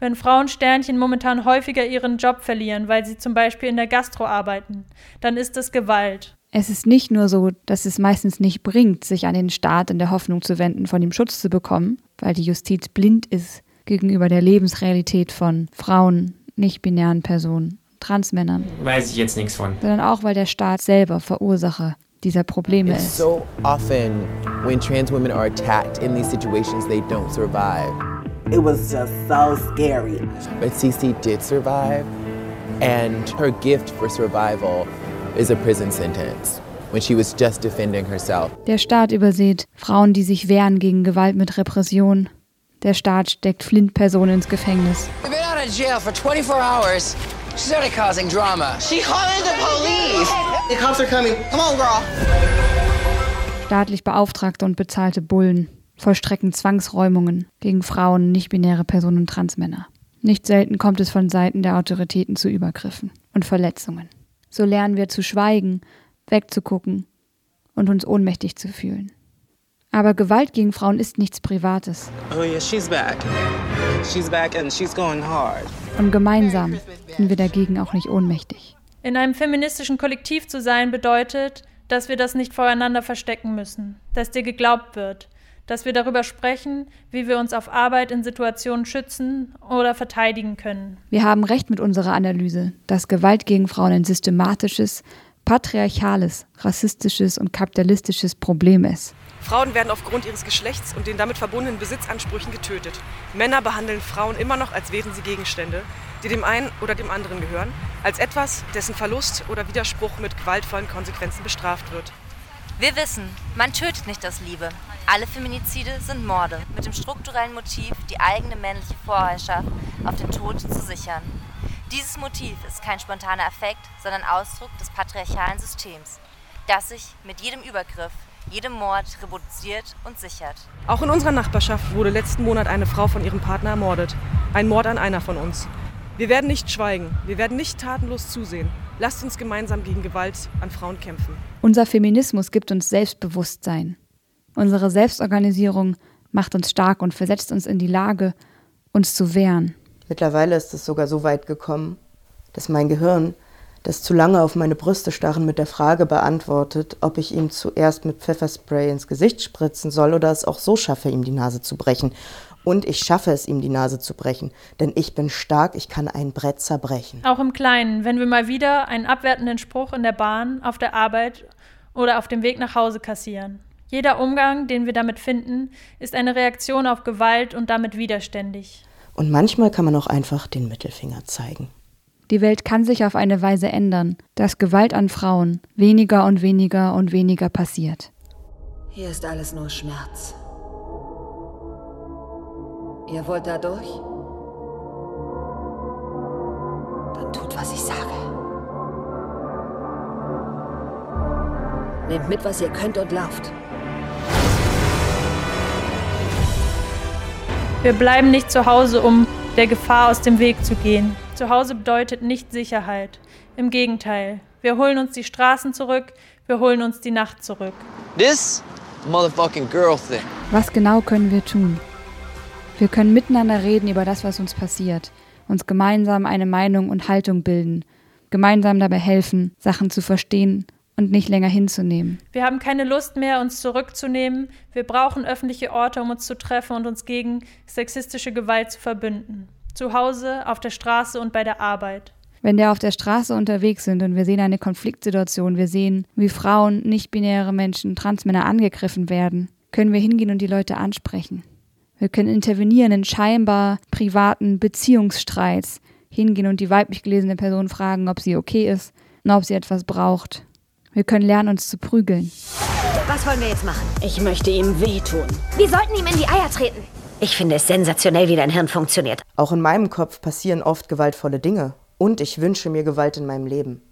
Speaker 16: Wenn Frauensternchen momentan häufiger ihren Job verlieren, weil sie zum Beispiel in der Gastro arbeiten, dann ist das Gewalt.
Speaker 15: Es ist nicht nur so, dass es meistens nicht bringt, sich an den Staat in der Hoffnung zu wenden, von ihm Schutz zu bekommen, weil die Justiz blind ist gegenüber der Lebensrealität von Frauen, nicht-binären Personen, Transmännern.
Speaker 21: Weiß ich jetzt nichts von.
Speaker 15: Sondern auch, weil der Staat selber Verursacher dieser Probleme
Speaker 22: It's
Speaker 15: ist.
Speaker 22: so often when trans women are attacked in these situations, they don't survive. It was just so scary. But Cece did survive, and her gift for survival is a prison sentence when she was just defending herself.
Speaker 15: Der Staat übersieht Frauen, die sich wehren gegen Gewalt mit Repression. Der Staat steckt Flint-Personen ins Gefängnis.
Speaker 23: We've been out of jail for 24 hours. She started causing drama. She called the police. The cops are coming. Come on, girl.
Speaker 15: Staatlich beauftragte und bezahlte Bullen vollstrecken Zwangsräumungen gegen Frauen, nicht-binäre Personen und Transmänner. Nicht selten kommt es von Seiten der Autoritäten zu Übergriffen und Verletzungen. So lernen wir zu schweigen, wegzugucken und uns ohnmächtig zu fühlen. Aber Gewalt gegen Frauen ist nichts Privates.
Speaker 23: Oh yeah, she's back. She's back and she's going hard.
Speaker 15: Und gemeinsam sind wir dagegen auch nicht ohnmächtig.
Speaker 16: In einem feministischen Kollektiv zu sein bedeutet, dass wir das nicht voreinander verstecken müssen, dass dir geglaubt wird, dass wir darüber sprechen, wie wir uns auf Arbeit in Situationen schützen oder verteidigen können.
Speaker 15: Wir haben recht mit unserer Analyse, dass Gewalt gegen Frauen ein systematisches, patriarchales, rassistisches und kapitalistisches Problem ist.
Speaker 14: Frauen werden aufgrund ihres Geschlechts und den damit verbundenen Besitzansprüchen getötet. Männer behandeln Frauen immer noch, als wären sie Gegenstände, die dem einen oder dem anderen gehören, als etwas, dessen Verlust oder Widerspruch mit gewaltvollen Konsequenzen bestraft wird.
Speaker 20: Wir wissen, man tötet nicht aus Liebe. Alle Feminizide sind Morde mit dem strukturellen Motiv, die eigene männliche Vorherrschaft auf den Tod zu sichern. Dieses Motiv ist kein spontaner Effekt, sondern Ausdruck des patriarchalen Systems, das sich mit jedem Übergriff, jedem Mord reproduziert und sichert.
Speaker 14: Auch in unserer Nachbarschaft wurde letzten Monat eine Frau von ihrem Partner ermordet. Ein Mord an einer von uns. Wir werden nicht schweigen, wir werden nicht tatenlos zusehen. Lasst uns gemeinsam gegen Gewalt an Frauen kämpfen.
Speaker 15: Unser Feminismus gibt uns Selbstbewusstsein. Unsere Selbstorganisierung macht uns stark und versetzt uns in die Lage, uns zu wehren.
Speaker 17: Mittlerweile ist es sogar so weit gekommen, dass mein Gehirn, das zu lange auf meine Brüste starren, mit der Frage beantwortet, ob ich ihm zuerst mit Pfefferspray ins Gesicht spritzen soll oder es auch so schaffe, ihm die Nase zu brechen. Und ich schaffe es, ihm die Nase zu brechen, denn ich bin stark, ich kann ein Brett zerbrechen.
Speaker 16: Auch im Kleinen, wenn wir mal wieder einen abwertenden Spruch in der Bahn, auf der Arbeit oder auf dem Weg nach Hause kassieren. Jeder Umgang, den wir damit finden, ist eine Reaktion auf Gewalt und damit widerständig.
Speaker 17: Und manchmal kann man auch einfach den Mittelfinger zeigen.
Speaker 15: Die Welt kann sich auf eine Weise ändern, dass Gewalt an Frauen weniger und weniger und weniger passiert.
Speaker 19: Hier ist alles nur Schmerz. Ihr wollt da durch? Dann tut, was ich sage. Nehmt mit, was ihr könnt und lauft.
Speaker 16: Wir bleiben nicht zu Hause, um der Gefahr aus dem Weg zu gehen. Zu Hause bedeutet nicht Sicherheit. Im Gegenteil, wir holen uns die Straßen zurück, wir holen uns die Nacht zurück.
Speaker 23: This motherfucking girl thing.
Speaker 15: Was genau können wir tun? Wir können miteinander reden über das, was uns passiert, uns gemeinsam eine Meinung und Haltung bilden, gemeinsam dabei helfen, Sachen zu verstehen und nicht länger hinzunehmen.
Speaker 16: Wir haben keine Lust mehr, uns zurückzunehmen. Wir brauchen öffentliche Orte, um uns zu treffen und uns gegen sexistische Gewalt zu verbünden. Zu Hause, auf der Straße und bei der Arbeit.
Speaker 15: Wenn wir auf der Straße unterwegs sind und wir sehen eine Konfliktsituation, wir sehen, wie Frauen, nicht-binäre Menschen, Transmänner angegriffen werden, können wir hingehen und die Leute ansprechen. Wir können intervenieren in scheinbar privaten Beziehungsstreits, hingehen und die weiblich gelesene Person fragen, ob sie okay ist und ob sie etwas braucht. Wir können lernen, uns zu prügeln.
Speaker 19: Was wollen wir jetzt machen?
Speaker 24: Ich möchte ihm wehtun.
Speaker 19: Wir sollten ihm in die Eier treten. Ich finde es sensationell, wie dein Hirn funktioniert.
Speaker 17: Auch in meinem Kopf passieren oft gewaltvolle Dinge. Und ich wünsche mir Gewalt in meinem Leben.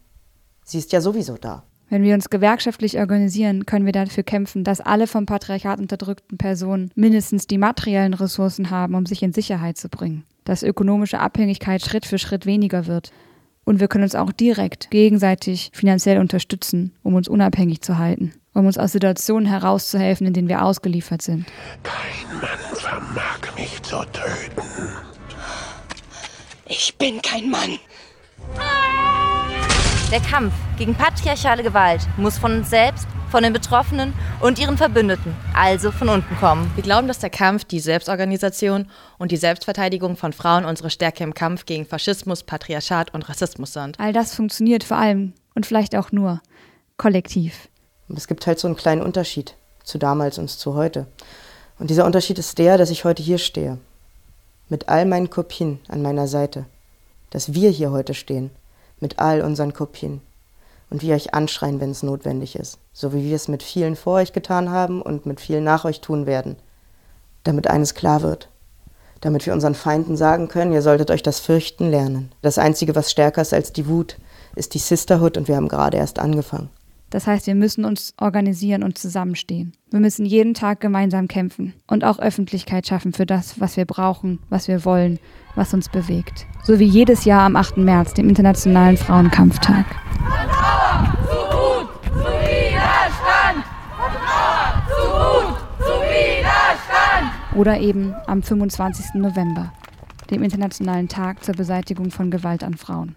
Speaker 17: Sie ist ja sowieso da.
Speaker 15: Wenn wir uns gewerkschaftlich organisieren, können wir dafür kämpfen, dass alle vom Patriarchat unterdrückten Personen mindestens die materiellen Ressourcen haben, um sich in Sicherheit zu bringen. Dass ökonomische Abhängigkeit Schritt für Schritt weniger wird. Und wir können uns auch direkt gegenseitig finanziell unterstützen, um uns unabhängig zu halten, um uns aus Situationen herauszuhelfen, in denen wir ausgeliefert sind.
Speaker 25: Kein Mann vermag mich zu töten.
Speaker 24: Ich bin kein Mann.
Speaker 20: Der Kampf gegen patriarchale Gewalt muss von uns selbst, von den Betroffenen und ihren Verbündeten, also von unten kommen.
Speaker 21: Wir glauben, dass der Kampf, die Selbstorganisation und die Selbstverteidigung von Frauen unsere Stärke im Kampf gegen Faschismus, Patriarchat und Rassismus sind.
Speaker 15: All das funktioniert vor allem und vielleicht auch nur kollektiv.
Speaker 17: Es gibt halt so einen kleinen Unterschied zu damals und zu heute. Und dieser Unterschied ist der, dass ich heute hier stehe. Mit all meinen Kopien an meiner Seite. Dass wir hier heute stehen mit all unseren Kopien und wir euch anschreien, wenn es notwendig ist, so wie wir es mit vielen vor euch getan haben und mit vielen nach euch tun werden, damit eines klar wird, damit wir unseren Feinden sagen können, ihr solltet euch das Fürchten lernen. Das Einzige, was stärker ist als die Wut, ist die Sisterhood und wir haben gerade erst angefangen.
Speaker 15: Das heißt, wir müssen uns organisieren und zusammenstehen. Wir müssen jeden Tag gemeinsam kämpfen und auch Öffentlichkeit schaffen für das, was wir brauchen, was wir wollen, was uns bewegt. So wie jedes Jahr am 8. März, dem Internationalen Frauenkampftag. Oder eben am 25. November, dem Internationalen Tag zur Beseitigung von Gewalt an Frauen.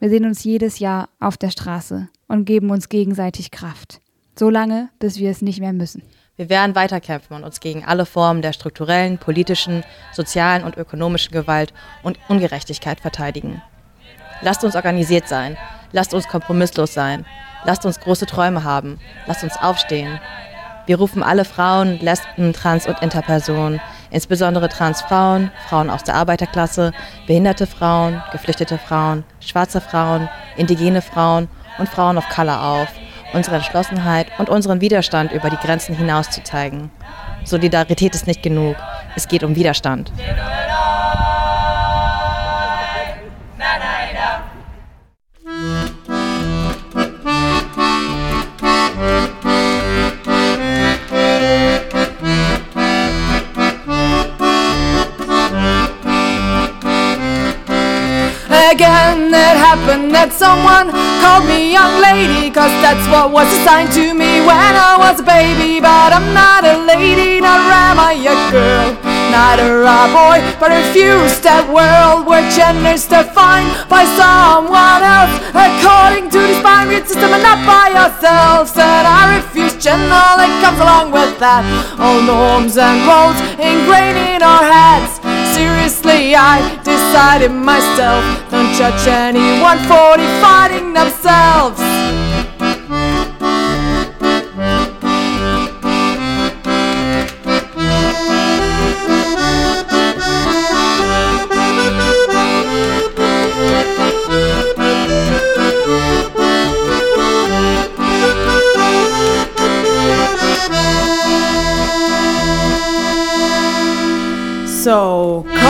Speaker 15: Wir sehen uns jedes Jahr auf der Straße und geben uns gegenseitig Kraft. So lange, bis wir es nicht mehr müssen.
Speaker 21: Wir werden weiterkämpfen und uns gegen alle Formen der strukturellen, politischen, sozialen und ökonomischen Gewalt und Ungerechtigkeit verteidigen. Lasst uns organisiert sein. Lasst uns kompromisslos sein. Lasst uns große Träume haben. Lasst uns aufstehen. Wir rufen alle Frauen, Lesben, Trans- und Interpersonen, insbesondere Transfrauen, Frauen aus der Arbeiterklasse, behinderte Frauen, geflüchtete Frauen, schwarze Frauen, indigene Frauen und Frauen of Color auf, unsere Entschlossenheit und unseren Widerstand über die Grenzen hinaus zu zeigen. Solidarität ist nicht genug, es geht um Widerstand.
Speaker 26: Happened that someone called me young lady, cause that's what was assigned to me when I was a baby. But I'm not a lady, nor am I a girl, not a raw boy, but refuse that world where gender's defined by someone else, according to this binary system and not by ourselves. And I refuse gender that comes along with that, all norms and roles ingrained in our heads. Seriously, I decided myself. Don't judge anyone for defining themselves. So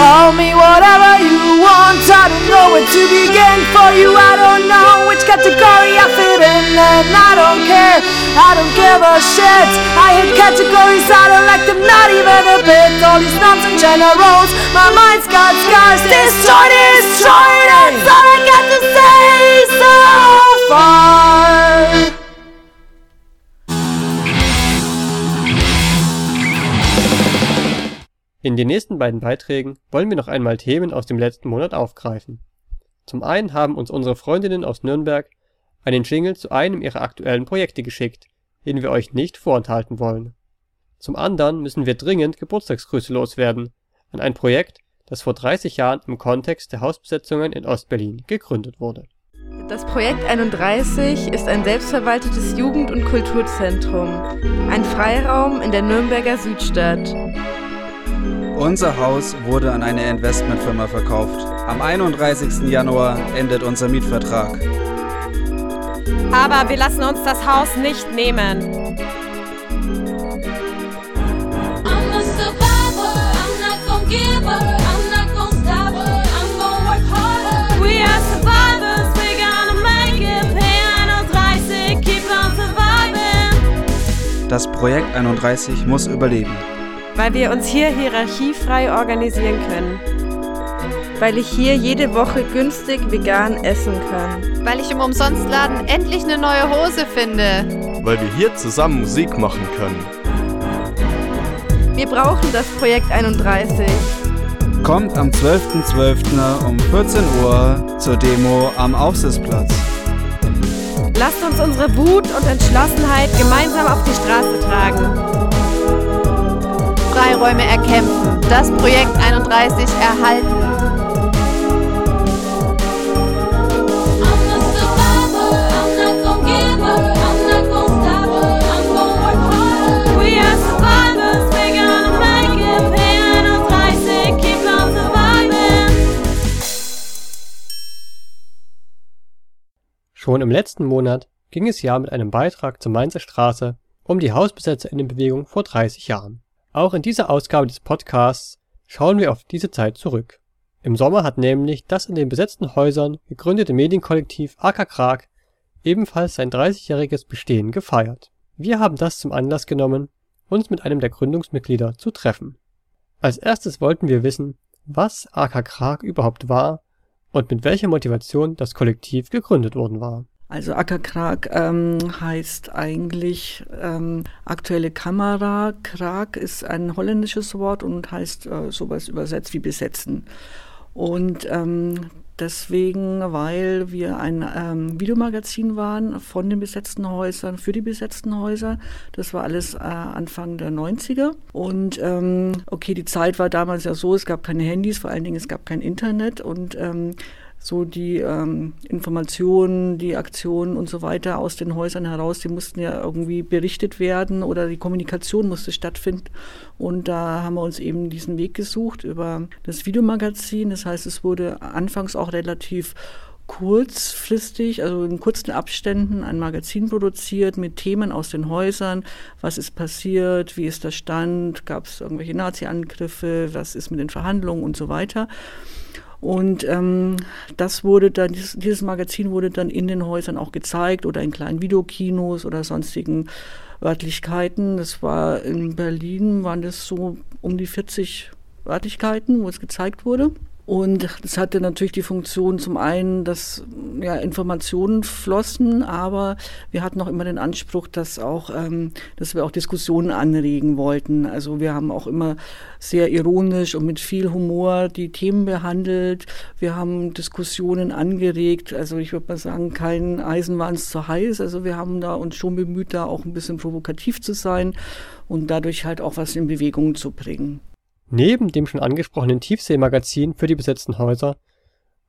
Speaker 26: call me whatever you want. I don't know where to begin for you. I don't know which category I fit in, and I don't care. I don't give a shit. I hate categories. I don't like them, not even a bit. All these nonsense generals. My mind's got scars. Destroyed, destroyed. That's all I got to say. so far.
Speaker 5: In den nächsten beiden Beiträgen wollen wir noch einmal Themen aus dem letzten Monat aufgreifen. Zum einen haben uns unsere Freundinnen aus Nürnberg einen Jingle zu einem ihrer aktuellen Projekte geschickt, den wir euch nicht vorenthalten wollen. Zum anderen müssen wir dringend Geburtstagsgrüße loswerden an ein Projekt, das vor 30 Jahren im Kontext der Hausbesetzungen in Ostberlin gegründet wurde.
Speaker 27: Das Projekt 31 ist ein selbstverwaltetes Jugend- und Kulturzentrum, ein Freiraum in der Nürnberger Südstadt.
Speaker 28: Unser Haus wurde an eine Investmentfirma verkauft. Am 31. Januar endet unser Mietvertrag.
Speaker 29: Aber wir lassen uns das Haus nicht nehmen. We are survivors, we're gonna make it. P31, keep on surviving.
Speaker 28: Das Projekt 31 muss überleben.
Speaker 27: Weil wir uns hier hierarchiefrei organisieren können. Weil ich hier jede Woche günstig vegan essen kann.
Speaker 30: Weil ich im Umsonstladen endlich eine neue Hose finde.
Speaker 31: Weil wir hier zusammen Musik machen können.
Speaker 27: Wir brauchen das Projekt 31.
Speaker 28: Kommt am 12.12. um 14 Uhr zur Demo am Aufsitzplatz.
Speaker 27: Lasst uns unsere Wut und Entschlossenheit gemeinsam auf die Straße tragen.
Speaker 30: Freiräume erkämpfen. Das Projekt 31 erhalten.
Speaker 29: We are survivors, we're gonna make it. P31, keep on surviving.
Speaker 5: Schon im letzten Monat ging es ja mit einem Beitrag zur Mainzer Straße um die Hausbesetzerinnenbewegung vor 30 Jahren. Auch in dieser Ausgabe des Podcasts schauen wir auf diese Zeit zurück. Im Sommer hat nämlich das in den besetzten Häusern gegründete Medienkollektiv AK Krag ebenfalls sein 30-jähriges Bestehen gefeiert. Wir haben das zum Anlass genommen, uns mit einem der Gründungsmitglieder zu treffen. Als erstes wollten wir wissen, was AK Krag überhaupt war und mit welcher Motivation das Kollektiv gegründet worden war.
Speaker 32: Also Ackerkrag ähm, heißt eigentlich ähm, aktuelle Kamera. Krag ist ein holländisches Wort und heißt äh, sowas übersetzt wie besetzen. Und ähm, deswegen, weil wir ein ähm, Videomagazin waren von den besetzten Häusern, für die besetzten Häuser. Das war alles äh, Anfang der 90er. Und ähm, okay, die Zeit war damals ja so, es gab keine Handys, vor allen Dingen es gab kein Internet und ähm, so die ähm, Informationen, die Aktionen und so weiter aus den Häusern heraus, die mussten ja irgendwie berichtet werden oder die Kommunikation musste stattfinden. Und da haben wir uns eben diesen Weg gesucht über das Videomagazin. Das heißt, es wurde anfangs auch relativ kurzfristig, also in kurzen Abständen ein Magazin produziert mit Themen aus den Häusern. Was ist passiert? Wie ist der Stand? Gab es irgendwelche Nazi-Angriffe? Was ist mit den Verhandlungen und so weiter? Und ähm, das wurde dann, dieses, Magazin wurde dann in den Häusern auch gezeigt oder in kleinen Videokinos oder sonstigen Örtlichkeiten. Das war in Berlin, waren das so um die 40 Örtlichkeiten, wo es gezeigt wurde. Und das hatte natürlich die Funktion zum einen, dass ja, Informationen flossen, aber wir hatten auch immer den Anspruch, dass auch, ähm, dass wir auch Diskussionen anregen wollten. Also wir haben auch immer sehr ironisch und mit viel Humor die Themen behandelt. Wir haben Diskussionen angeregt. Also ich würde mal sagen, kein Eisen war uns zu heiß. Also wir haben da uns schon bemüht, da auch ein bisschen provokativ zu sein und dadurch halt auch was in Bewegung zu bringen.
Speaker 5: Neben dem schon angesprochenen Tiefseemagazin für die besetzten Häuser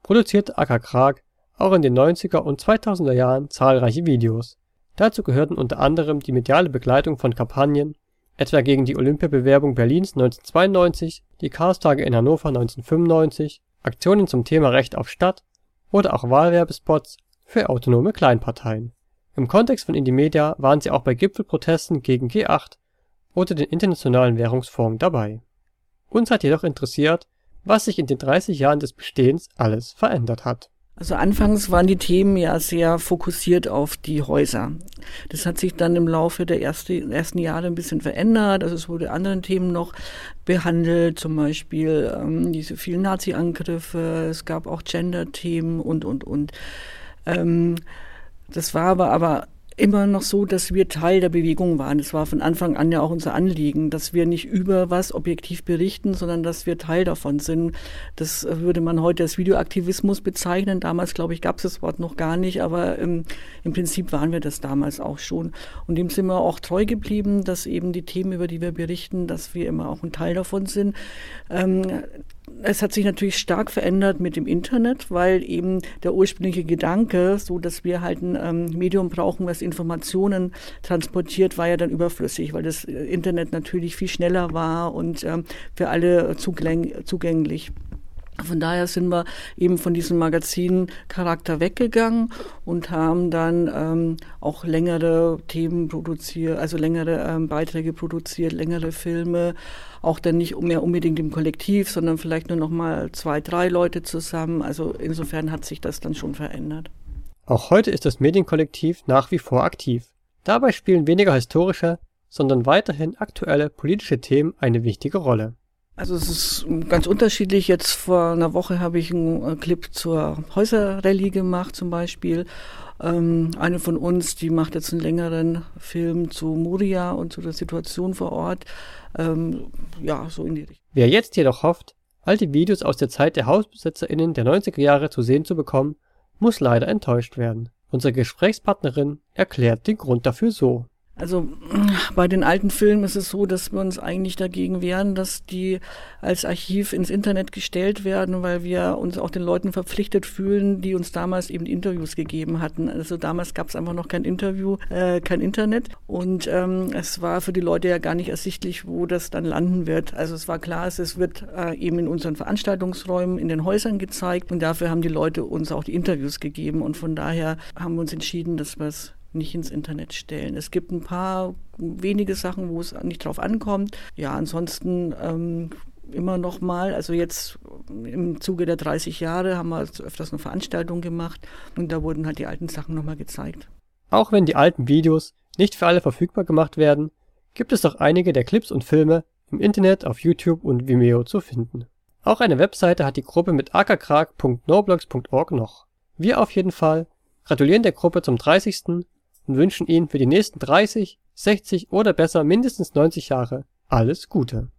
Speaker 5: produzierte AK Krag auch in den 90er und 2000er Jahren zahlreiche Videos. Dazu gehörten unter anderem die mediale Begleitung von Kampagnen, etwa gegen die Olympiabewerbung Berlins 1992, die Chaostage in Hannover 1995, Aktionen zum Thema Recht auf Stadt oder auch Wahlwerbespots für autonome Kleinparteien. Im Kontext von Indymedia waren sie auch bei Gipfelprotesten gegen G8 oder den Internationalen Währungsfonds dabei. Uns hat jedoch interessiert, was sich in den 30 Jahren des Bestehens alles verändert hat.
Speaker 32: Also anfangs waren die Themen ja sehr fokussiert auf die Häuser. Das hat sich dann im Laufe der erste, ersten Jahre ein bisschen verändert. Also es wurde anderen Themen noch behandelt, zum Beispiel ähm, diese vielen Nazi-Angriffe. Es gab auch Gender-Themen und, und, und. Ähm, das war aber, aber immer noch so, dass wir Teil der Bewegung waren. Es war von Anfang an ja auch unser Anliegen, dass wir nicht über was objektiv berichten, sondern dass wir Teil davon sind. Das würde man heute als Videoaktivismus bezeichnen. Damals, glaube ich, gab es das Wort noch gar nicht, aber ähm, im Prinzip waren wir das damals auch schon. Und dem sind wir auch treu geblieben, dass eben die Themen, über die wir berichten, dass wir immer auch ein Teil davon sind. Ähm, es hat sich natürlich stark verändert mit dem Internet, weil eben der ursprüngliche Gedanke, so dass wir halt ein ähm, Medium brauchen, was Informationen transportiert, war ja dann überflüssig, weil das Internet natürlich viel schneller war und ähm, für alle zugäng zugänglich. Von daher sind wir eben von diesem Magazin-Charakter weggegangen und haben dann ähm, auch längere Themen produziert, also längere ähm, Beiträge produziert, längere Filme, auch dann nicht mehr unbedingt im Kollektiv, sondern vielleicht nur noch mal zwei, drei Leute zusammen. Also insofern hat sich das dann schon verändert.
Speaker 5: Auch heute ist das Medienkollektiv nach wie vor aktiv. Dabei spielen weniger historische, sondern weiterhin aktuelle politische Themen eine wichtige Rolle.
Speaker 32: Also es ist ganz unterschiedlich. Jetzt vor einer Woche habe ich einen Clip zur Häuserrallye gemacht zum Beispiel. Ähm, eine von uns, die macht jetzt einen längeren Film zu Moria und zu der Situation vor Ort. Ähm, ja, so in die Richtung.
Speaker 5: Wer jetzt jedoch hofft, alte Videos aus der Zeit der HausbesitzerInnen der 90er Jahre zu sehen zu bekommen, muss leider enttäuscht werden. Unsere Gesprächspartnerin erklärt den Grund dafür so.
Speaker 32: Also bei den alten Filmen ist es so, dass wir uns eigentlich dagegen wehren, dass die als Archiv ins Internet gestellt werden, weil wir uns auch den Leuten verpflichtet fühlen, die uns damals eben Interviews gegeben hatten. Also damals gab es einfach noch kein Interview, äh, kein Internet und ähm, es war für die Leute ja gar nicht ersichtlich, wo das dann landen wird. Also es war klar, es wird äh, eben in unseren Veranstaltungsräumen, in den Häusern gezeigt und dafür haben die Leute uns auch die Interviews gegeben und von daher haben wir uns entschieden, dass wir es nicht ins Internet stellen. Es gibt ein paar wenige Sachen, wo es nicht drauf ankommt. Ja, ansonsten ähm, immer noch mal, also jetzt im Zuge der 30 Jahre haben wir öfters eine Veranstaltung gemacht und da wurden halt die alten Sachen noch mal gezeigt.
Speaker 5: Auch wenn die alten Videos nicht für alle verfügbar gemacht werden, gibt es doch einige der Clips und Filme im Internet auf YouTube und Vimeo zu finden. Auch eine Webseite hat die Gruppe mit ackerkrag.noblogs.org noch. Wir auf jeden Fall gratulieren der Gruppe zum 30 und wünschen Ihnen für die nächsten 30, 60 oder besser mindestens 90 Jahre alles Gute.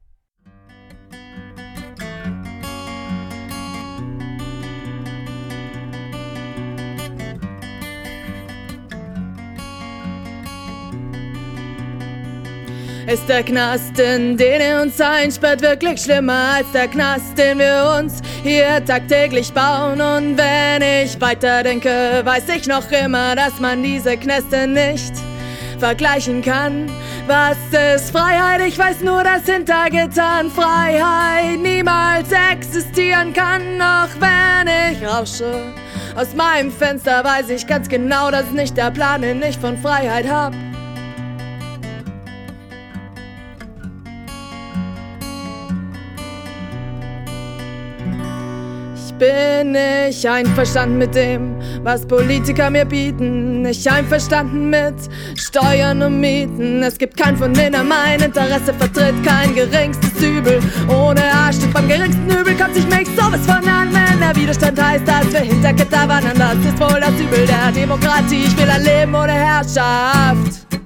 Speaker 26: Ist der Knast, in den er uns einsperrt, wirklich schlimmer als der Knast, den wir uns hier tagtäglich bauen? Und wenn ich weiterdenke, weiß ich noch immer, dass man diese Knäste nicht vergleichen kann. Was ist Freiheit? Ich weiß nur, dass hintergetan Freiheit niemals existieren kann, auch wenn ich rausche. Aus meinem Fenster weiß ich ganz genau, dass nicht der Plan, den ich von Freiheit hab. Bin ich einverstanden mit dem, was Politiker mir bieten. Nicht einverstanden mit Steuern und Mieten. Es gibt keinen von denen, mein Interesse vertritt. Kein geringstes Übel. Ohne Arsch beim geringsten Übel kommt sich mich sowas von an. Wenn der Widerstand heißt, dass wir hinter Gitter wandern, das ist wohl das Übel der Demokratie. Ich will ein Leben ohne Herrschaft.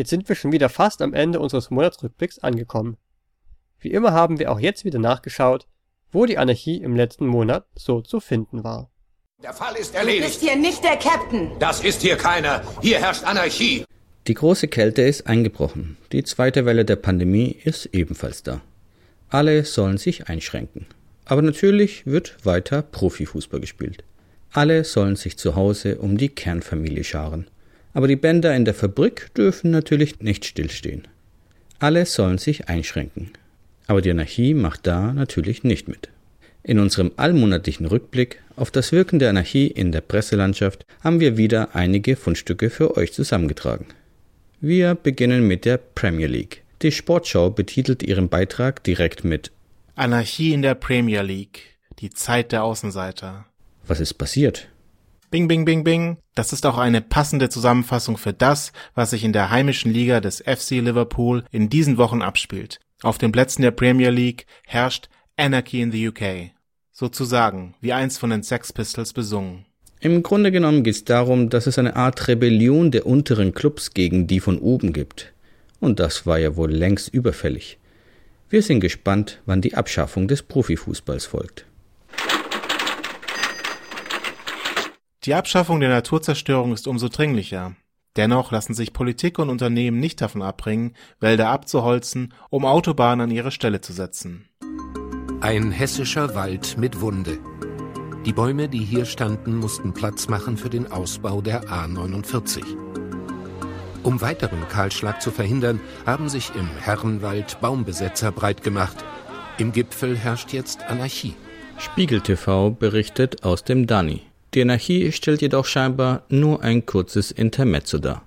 Speaker 5: Jetzt sind wir schon wieder fast am Ende unseres Monatsrückblicks angekommen. Wie immer haben wir auch jetzt wieder nachgeschaut, wo die Anarchie im letzten Monat so zu finden war.
Speaker 25: Der Fall ist erledigt.
Speaker 24: Du bist hier nicht der Captain.
Speaker 25: Das ist hier keiner. Hier herrscht Anarchie.
Speaker 33: Die große Kälte ist eingebrochen. Die zweite Welle der Pandemie ist ebenfalls da. Alle sollen sich einschränken. Aber natürlich wird weiter Profifußball gespielt. Alle sollen sich zu Hause um die Kernfamilie scharen. Aber die Bänder in der Fabrik dürfen natürlich nicht stillstehen. Alle sollen sich einschränken. Aber die Anarchie macht da natürlich nicht mit. In unserem allmonatlichen Rückblick auf das Wirken der Anarchie in der Presselandschaft haben wir wieder einige Fundstücke für euch zusammengetragen. Wir beginnen mit der Premier League. Die Sportschau betitelt ihren Beitrag direkt mit
Speaker 34: Anarchie in der Premier League. Die Zeit der Außenseiter.
Speaker 33: Was ist passiert?
Speaker 10: Bing, bing, bing, bing. Das ist auch eine passende Zusammenfassung für das, was sich in der heimischen Liga des FC Liverpool in diesen Wochen abspielt. Auf den Plätzen der Premier League herrscht Anarchy in the UK. Sozusagen, wie einst von den Sex Pistols besungen.
Speaker 4: Im Grunde genommen geht es darum, dass es eine Art Rebellion der unteren Clubs gegen die von oben gibt. Und das war ja wohl längst überfällig. Wir sind gespannt, wann die Abschaffung des Profifußballs folgt.
Speaker 10: Die Abschaffung der Naturzerstörung ist umso dringlicher. Dennoch lassen sich Politik und Unternehmen nicht davon abbringen, Wälder abzuholzen, um Autobahnen an ihre Stelle zu setzen.
Speaker 35: Ein hessischer Wald mit Wunde. Die Bäume, die hier standen, mussten Platz machen für den Ausbau der A49. Um weiteren Kahlschlag zu verhindern, haben sich im Herrenwald Baumbesetzer breit gemacht. Im Gipfel herrscht jetzt Anarchie.
Speaker 4: Spiegel TV berichtet aus dem Dani. Die Anarchie stellt jedoch scheinbar nur ein kurzes Intermezzo dar.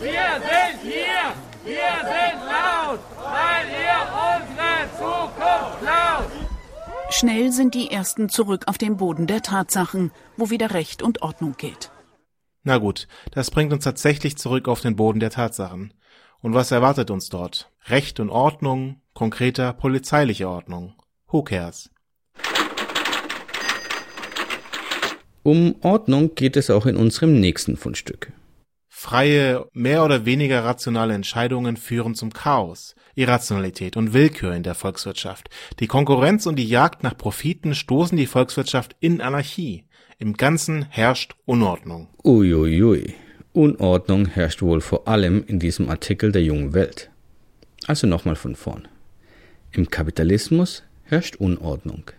Speaker 36: Wir sind hier, wir sind laut, weil ihr unsere Zukunft klaut.
Speaker 27: Schnell sind die Ersten zurück auf den Boden der Tatsachen, wo wieder Recht und Ordnung gilt.
Speaker 10: Na gut, das bringt uns tatsächlich zurück auf den Boden der Tatsachen. Und was erwartet uns dort? Recht und Ordnung, konkreter polizeiliche Ordnung. Who cares?
Speaker 4: Um Ordnung geht es auch in unserem nächsten Fundstück.
Speaker 10: Freie, mehr oder weniger rationale Entscheidungen führen zum Chaos, Irrationalität und Willkür in der Volkswirtschaft. Die Konkurrenz und die Jagd nach Profiten stoßen die Volkswirtschaft in Anarchie. Im Ganzen herrscht Unordnung.
Speaker 4: Uiuiui. Unordnung herrscht wohl vor allem in diesem Artikel der jungen Welt. Also nochmal von vorn. Im Kapitalismus herrscht Unordnung.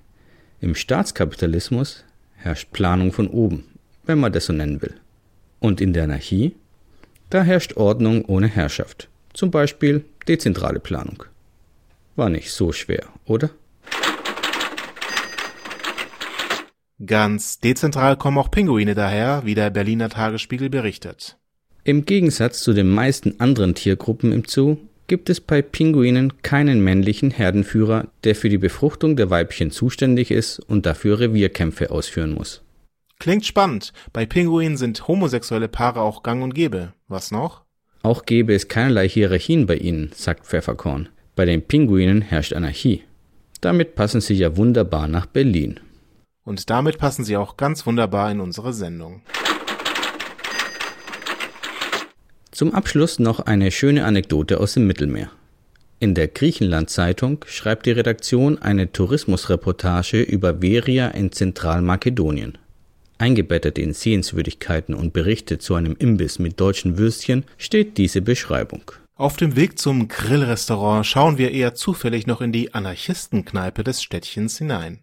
Speaker 4: Im Staatskapitalismus herrscht Planung von oben, wenn man das so nennen will. Und in der Anarchie? Da herrscht Ordnung ohne Herrschaft. Zum Beispiel dezentrale Planung. War nicht so schwer, oder?
Speaker 10: Ganz dezentral kommen auch Pinguine daher, wie der Berliner Tagesspiegel berichtet.
Speaker 4: Im Gegensatz zu den meisten anderen Tiergruppen im Zoo gibt es bei Pinguinen keinen männlichen Herdenführer, der für die Befruchtung der Weibchen zuständig ist und dafür Revierkämpfe ausführen muss.
Speaker 10: Klingt spannend. Bei Pinguinen sind homosexuelle Paare auch gang und gäbe. Was noch?
Speaker 4: Auch gäbe es keinerlei Hierarchien bei ihnen, sagt Pfefferkorn. Bei den Pinguinen herrscht Anarchie. Damit passen sie ja wunderbar nach Berlin.
Speaker 10: Und damit passen sie auch ganz wunderbar in unsere Sendung.
Speaker 4: Zum Abschluss noch eine schöne Anekdote aus dem Mittelmeer. In der Griechenland-Zeitung schreibt die Redaktion eine Tourismusreportage über Veria in Zentralmakedonien. Eingebettet in Sehenswürdigkeiten und Berichte zu einem Imbiss mit deutschen Würstchen steht diese Beschreibung.
Speaker 10: Auf dem Weg zum Grillrestaurant schauen wir eher zufällig noch in die Anarchistenkneipe des Städtchens hinein.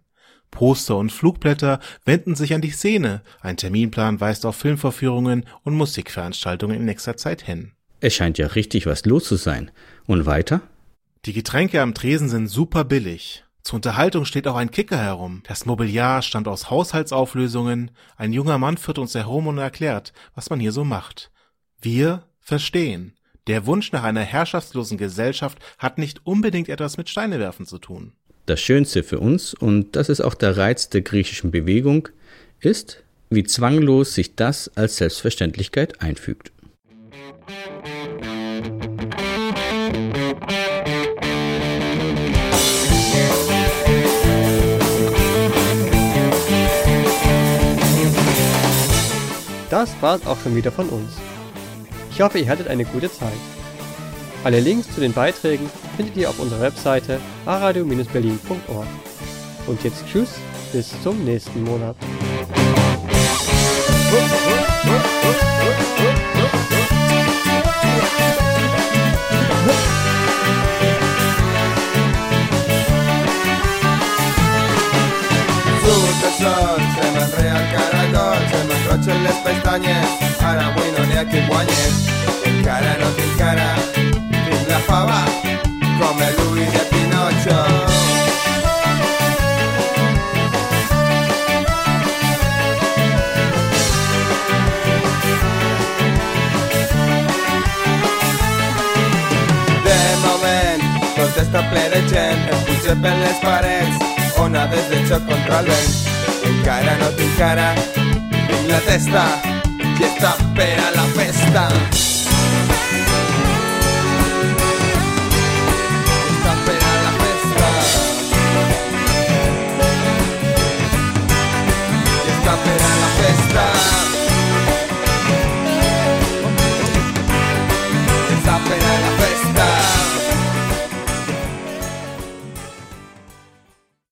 Speaker 10: Poster und Flugblätter wenden sich an die Szene, ein Terminplan weist auf Filmvorführungen und Musikveranstaltungen in nächster Zeit hin.
Speaker 4: Es scheint ja richtig was los zu sein. Und weiter?
Speaker 10: Die Getränke am Tresen sind super billig. Zur Unterhaltung steht auch ein Kicker herum. Das Mobiliar stammt aus Haushaltsauflösungen. Ein junger Mann führt uns herum und erklärt, was man hier so macht. Wir verstehen. Der Wunsch nach einer herrschaftslosen Gesellschaft hat nicht unbedingt etwas mit Steinewerfen zu tun.
Speaker 4: Das Schönste für uns, und das ist auch der Reiz der griechischen Bewegung, ist, wie zwanglos sich das als Selbstverständlichkeit einfügt.
Speaker 5: Das war's auch schon wieder von uns. Ich hoffe, ihr hattet eine gute Zeit. Alle Links zu den Beiträgen findet ihr auf unserer Webseite aradio-berlin.org. Und jetzt tschüss, bis zum nächsten Monat.
Speaker 37: Sol, se m'enrea el caragol, se qui guanyi. Encara no tinc cara, tinc la fava, com el Louis de moment, tot està ple de gent, em puja per les parets, onades de contra el vent. Encara no tinc cara, tinc la testa y está pera la festa. star.